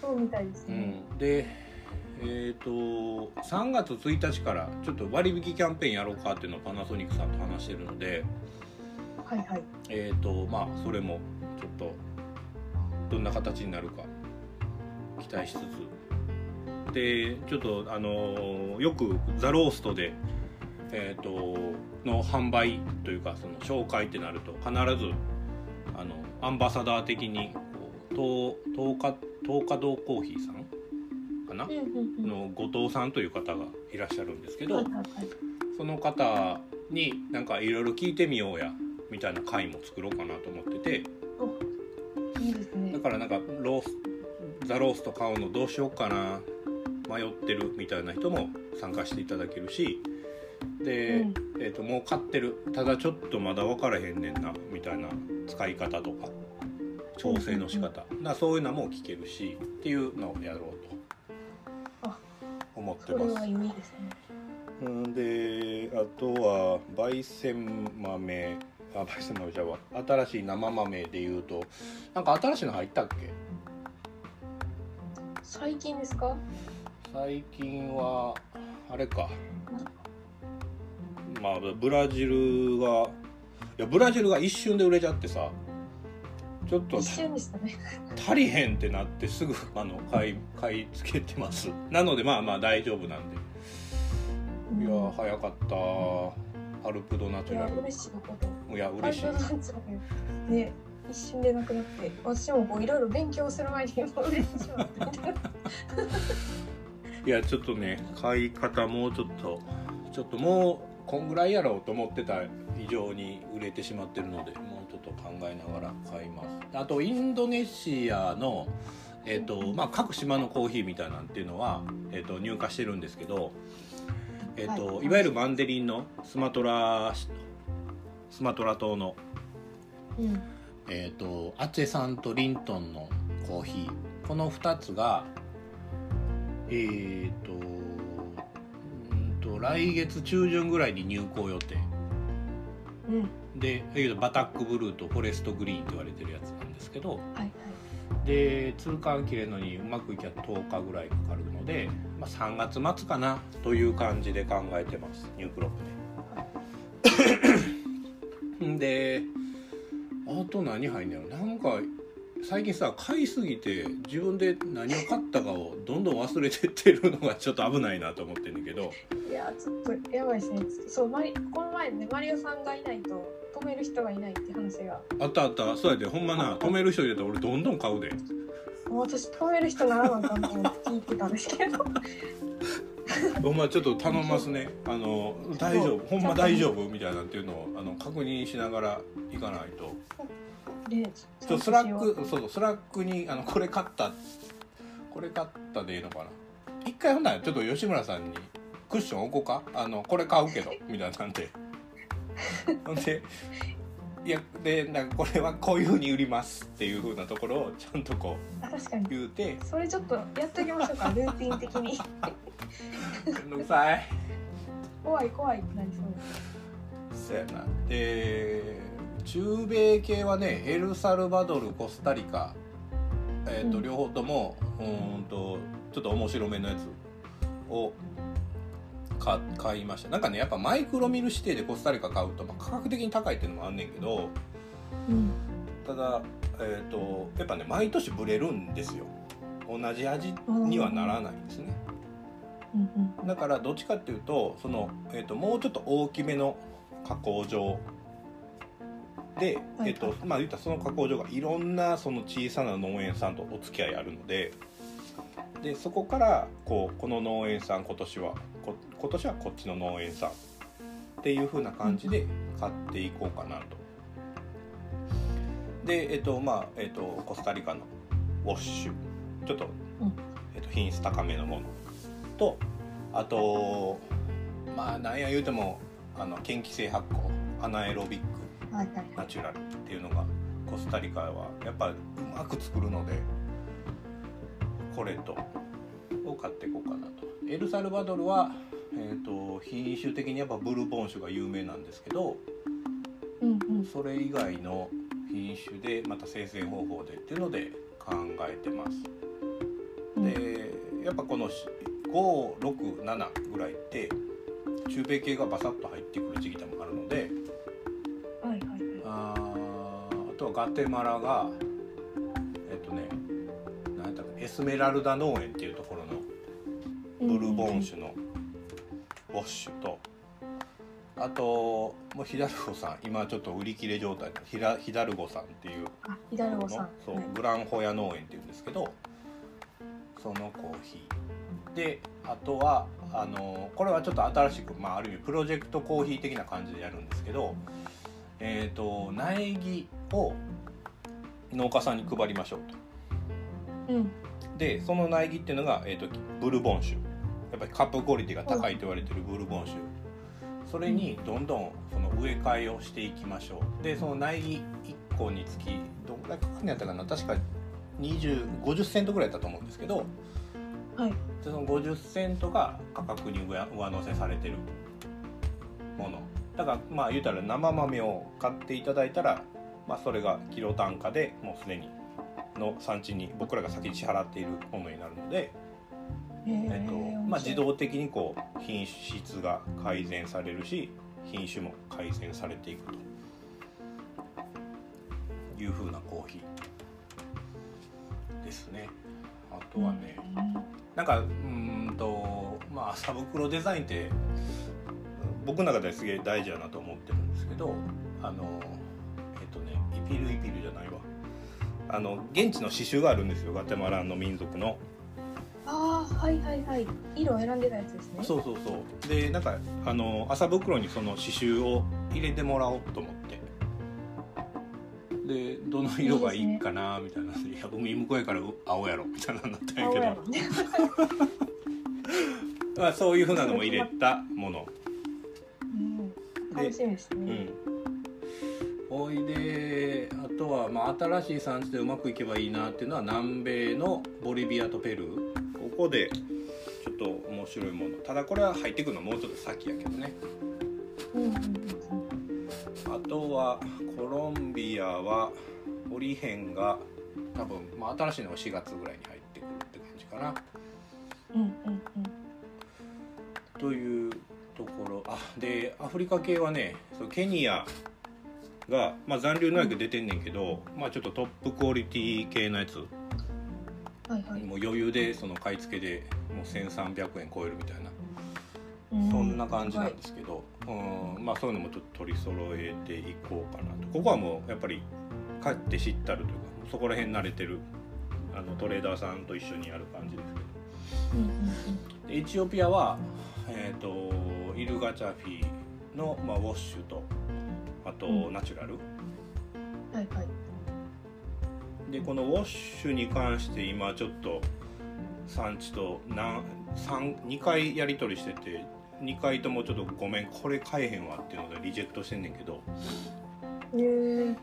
そうみたいですうね、ん、でえっ、と3月1日からちょっと割引キャンペーンやろうかっていうのをパナソニックさんと話してるのではいはい。えーとまあそれもちょっとどんな形になるか期待しつつでちょっとあのよくザ・ローストで、えー、との販売というかその紹介ってなると必ずあのアンバサダー的に東東東華堂コーヒーさんかな？の後藤さんという方がいらっしゃるんですけど、その方になんかいろいろ聞いてみようやみたいな回も作ろうかなと思ってて。いいですね。だからなんかロースザ・ロースト買うのどうしようかな迷ってるみたいな人も参加していただけるしで、うん。えー、ともう買ってるただちょっとまだ分からへんねんなみたいな使い方とか調整の仕方、だからそういうのも聞けるしっていうのをやろうとあ思ってます。いいですね。うんであとは焙煎豆あ焙煎豆じゃわ。新しい生豆でいうとなんか新しいの入ったっけ？最近ですか？最近はあれか。まあブラジルがいやブラジルが一瞬で売れちゃってさちょっと一瞬でしたね。足りへんってなってすぐ (laughs) あの買い買い付けてます。なのでまあまあ大丈夫なんで。いや早かった。アルプドナチュラル。いや嬉しいこと。いや嬉しい。ね一瞬でなくなって私もこういろいろ勉強する前にもう売れてしまっていやちょっとね買い方もうちょっとちょっともうこんぐらいやろうと思ってた以上に売れてしまってるのでもうちょっと考えながら買います。あとインドネシアのえーとまあ、各島のコーヒーみたいなんていうのは、えー、と入荷してるんですけど、えーとはい。い、わゆるマンデリンのスマトラスマトラ島の、うん。えー、とアチェさんとリントンのコーヒー。この2つがえー、とうんと来月中旬ぐらいに入港予定。うん。でバタックブルーとフォレストグリーンと言われてるやつなんですけど。はいはい。で通関切れるのにうまくいきゃ10日ぐらいかかるので、まあ、3月末かなという感じで考えてます。ニュークロップで。であと何入んねやろなんか最近さ買いすぎて自分で何を買ったかをどんどん忘れてってるのがちょっと危ないなと思ってんだけど。いやちょっとやばいですね。そうマリこの前ねマリオさんがいないと止める人がいないって話が。あったあった。そうやで。ほんまに止める人いると俺どんどん買うで。私止める人ならなあかんと思って聞いてたんですけど。お前ちょっと頼ますね。あの大丈夫。ほんま大丈夫？みたいなっていうのをあの確認しながら行かないとでちょっと。スラックそうスラックにあのこれ買った。これ買ったでいいのかな。一回ほんならちょっと吉村さんにクッション置こうか？あのこれ買うけど。(laughs) みたいなんで。ほんでいやでなんかこれはこういうふうに売りますっていうふうなところをちゃんとこあ確かに。う言うて。それちょっとやっておきましょうか (laughs) ルーティン的に。めんどくさい。怖い怖いってなりそうです。そうやな。で中米系はねエルサルバドルコスタリカ、えーとうん。両方ともうーんとちょっと面白めのやつをか買いました。なんかねやっぱマイクロミル指定でコスタリカ買うと、まあ、価格的に高いっていうのもあんねんけどうん。ただ、えー、とやっぱね毎年ブレるんですよ。同じ味にはならないんですね。うん。だからどっちかっていうとその、えー、ともうちょっと大きめの加工場で、はいえーとまあ言ったらその加工場がいろんなその小さな農園さんとお付き合いあるのででそこからこうこの農園さん今年はこ今年はこっちの農園さんっていう風な感じで買っていこうかなと。でえっ、とまあえっ、とコスタリカのウォッシュ。ちょっと,、うん。えっと品質高めのもの。とあとまあなんや言うてもあの嫌気性発酵アナエロビッナチュラルっていうのがコスタリカはやっぱうまく作るのでこれと。を買っていこうかなと。エルサルバドルは、えー、と品種的にやっぱブルボン種が有名なんですけどうんうん。それ以外の品種でまた生鮮方法でっていうので考えてます。うん。でやっぱこの567ぐらいって中米系がバサッと入ってくる時期でもあるのでガテマラがえっとね何やったかなエスメラルダ農園っていうところのブルボン種のウォッシュとあともうヒダルゴさん今ちょっと売り切れ状態のヒラヒダルゴさんっていうあヒダルゴさん。のそう、はいグランホヤ農園っていうんですけどそのコーヒー。であとはあのこれはちょっと新しく、まあ、ある意味プロジェクトコーヒー的な感じでやるんですけどえっ、と苗木を農家さんに配りましょうと。うん。でその苗木っていうのが、えー、とブルボン種やっぱりカップクオリティが高いと言われてるブルボン種それにどんどんその植え替えをしていきましょう。でその苗木1個につきどんぐらいかかるんやったかな。確か2050セントぐらいだったと思うんですけど。はい。でその50セントが価格に上上乗せされてるもの。だからまあ言うたら生豆を買っていただいたら、まあ、それがキロ単価でもうすでにの産地に僕らが先に支払っているものになるので、えっとまあ、自動的にこう品質が改善されるし品種も改善されていくと。いう風なコーヒーですね。あとはね、なんかうーんとまあ麻袋デザインって僕の中ではすげえ大事だなと思ってるんですけどあのピルイピルじゃないわ。あの現地の刺繍があるんですよ。ガテマランの民族の。ああはいはいはい。色を選んでたやつですね。そうそうそう。でなんかあの麻袋にその刺繍を入れてもらおうと思って。でどの色がいいかなみたいな「いや海向こうやから青やろ」みたいななったんやけど。青やろ。ね (laughs) まあ、そういうふうなのも入れたもの。うん。楽しみですね。うんおいで。あとは、まあ、新しい産地でうまくいけばいいなっていうのは南米のボリビアとペルー。ここでちょっと面白いもの。ただこれは入ってくるのはもうちょっと先やけどね。うんうんうんあとはコロンビアはオリヘンが多分、まあ、新しいのが4月ぐらいに入ってくるって感じかな。うんうんうん。というところ。あでアフリカ系はねそうケニアが、まあ、残留農薬出てんねんけど、まあ、ちょっとトップクオリティ系のやつ。はいはい。もう余裕でその買い付けでもう1300円超えるみたいな、うそんな感じなんですけど、うん。まあ、そういうのもちょっと取り揃えていこうかなと。ここはもうやっぱり帰って知ったるというかそこら辺慣れてるあのトレーダーさんと一緒にやる感じですけど。エチオピアは、えー、とイルガチャフィの、まあ、ウォッシュとあとうん。ナチュラル、うんはいはい。でこのウォッシュに関して今ちょっと産地と何三2回やり取りしてて2回ともちょっとごめんこれ買えへんわっていうのでリジェクトしてんねんけど、へえ。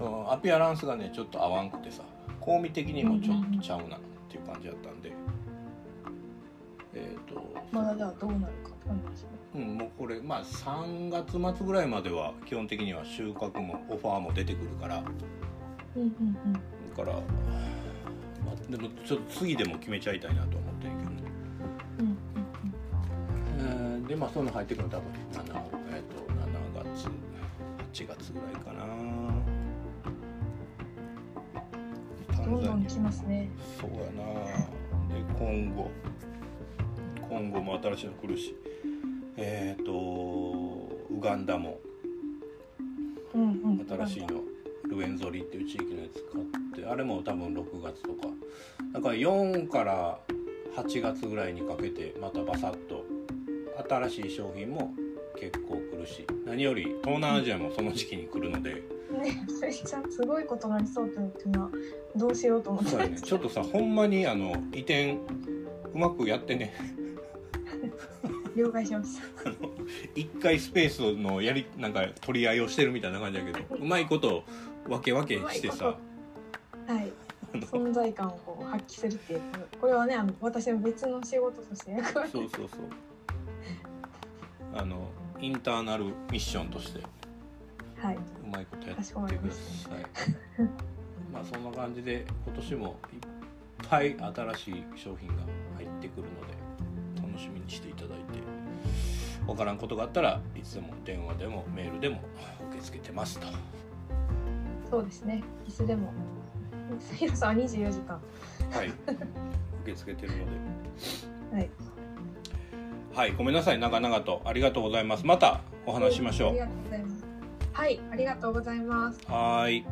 うんアピアランスがねちょっと合わんくてさ香味的にもちょっとちゃうなっていう感じだったんでえっ、とまだじゃあどうなるかうん、もうこれまあ3月末ぐらいまでは基本的には収穫もオファーも出てくるから。だうんうん。から、まあ、でもちょっと次でも決めちゃいたいなと思ってるけどね。うんうんうん。えーでまあそういうの入ってくるの多分7、えー、と7月8月ぐらいかな。どんどん来ますね。そうやな。で今後今後も新しいの来るし。えっ、とウガンダも。うんうん。新しいのルエンゾリっていう地域のやつ買ってあれも多分6月とか。だから4から8月ぐらいにかけてまたバサッと新しい商品も結構来るし何より東南アジアもその時期に来るので。ねめっちゃすごいことになりそうっていうのはどうしようと思って。ね。ちょっとさほんまにあの移転うまくやってね了解しました。一回スペースのやりなんか取り合いをしてるみたいな感じだけどうまいこと分け分けしてさ。はい。存在感をこう発揮するっていう。これはねあの私の別の仕事として役割。そうそうそう。あのインターナルミッションとして。はい。うまいことやってください。まあそんな感じで今年もいっぱい新しい商品が入ってくるので楽しみにしていただいてわからんことがあったらいつでも電話でもメールでも受け付けてますと。そうですね。いつでも。ヒロさんは24時間。はい。受け付けてるので。はい。はいごめんなさい。長々と。ありがとうございます。またお話ししましょう。ございいありがとうございます。うはーい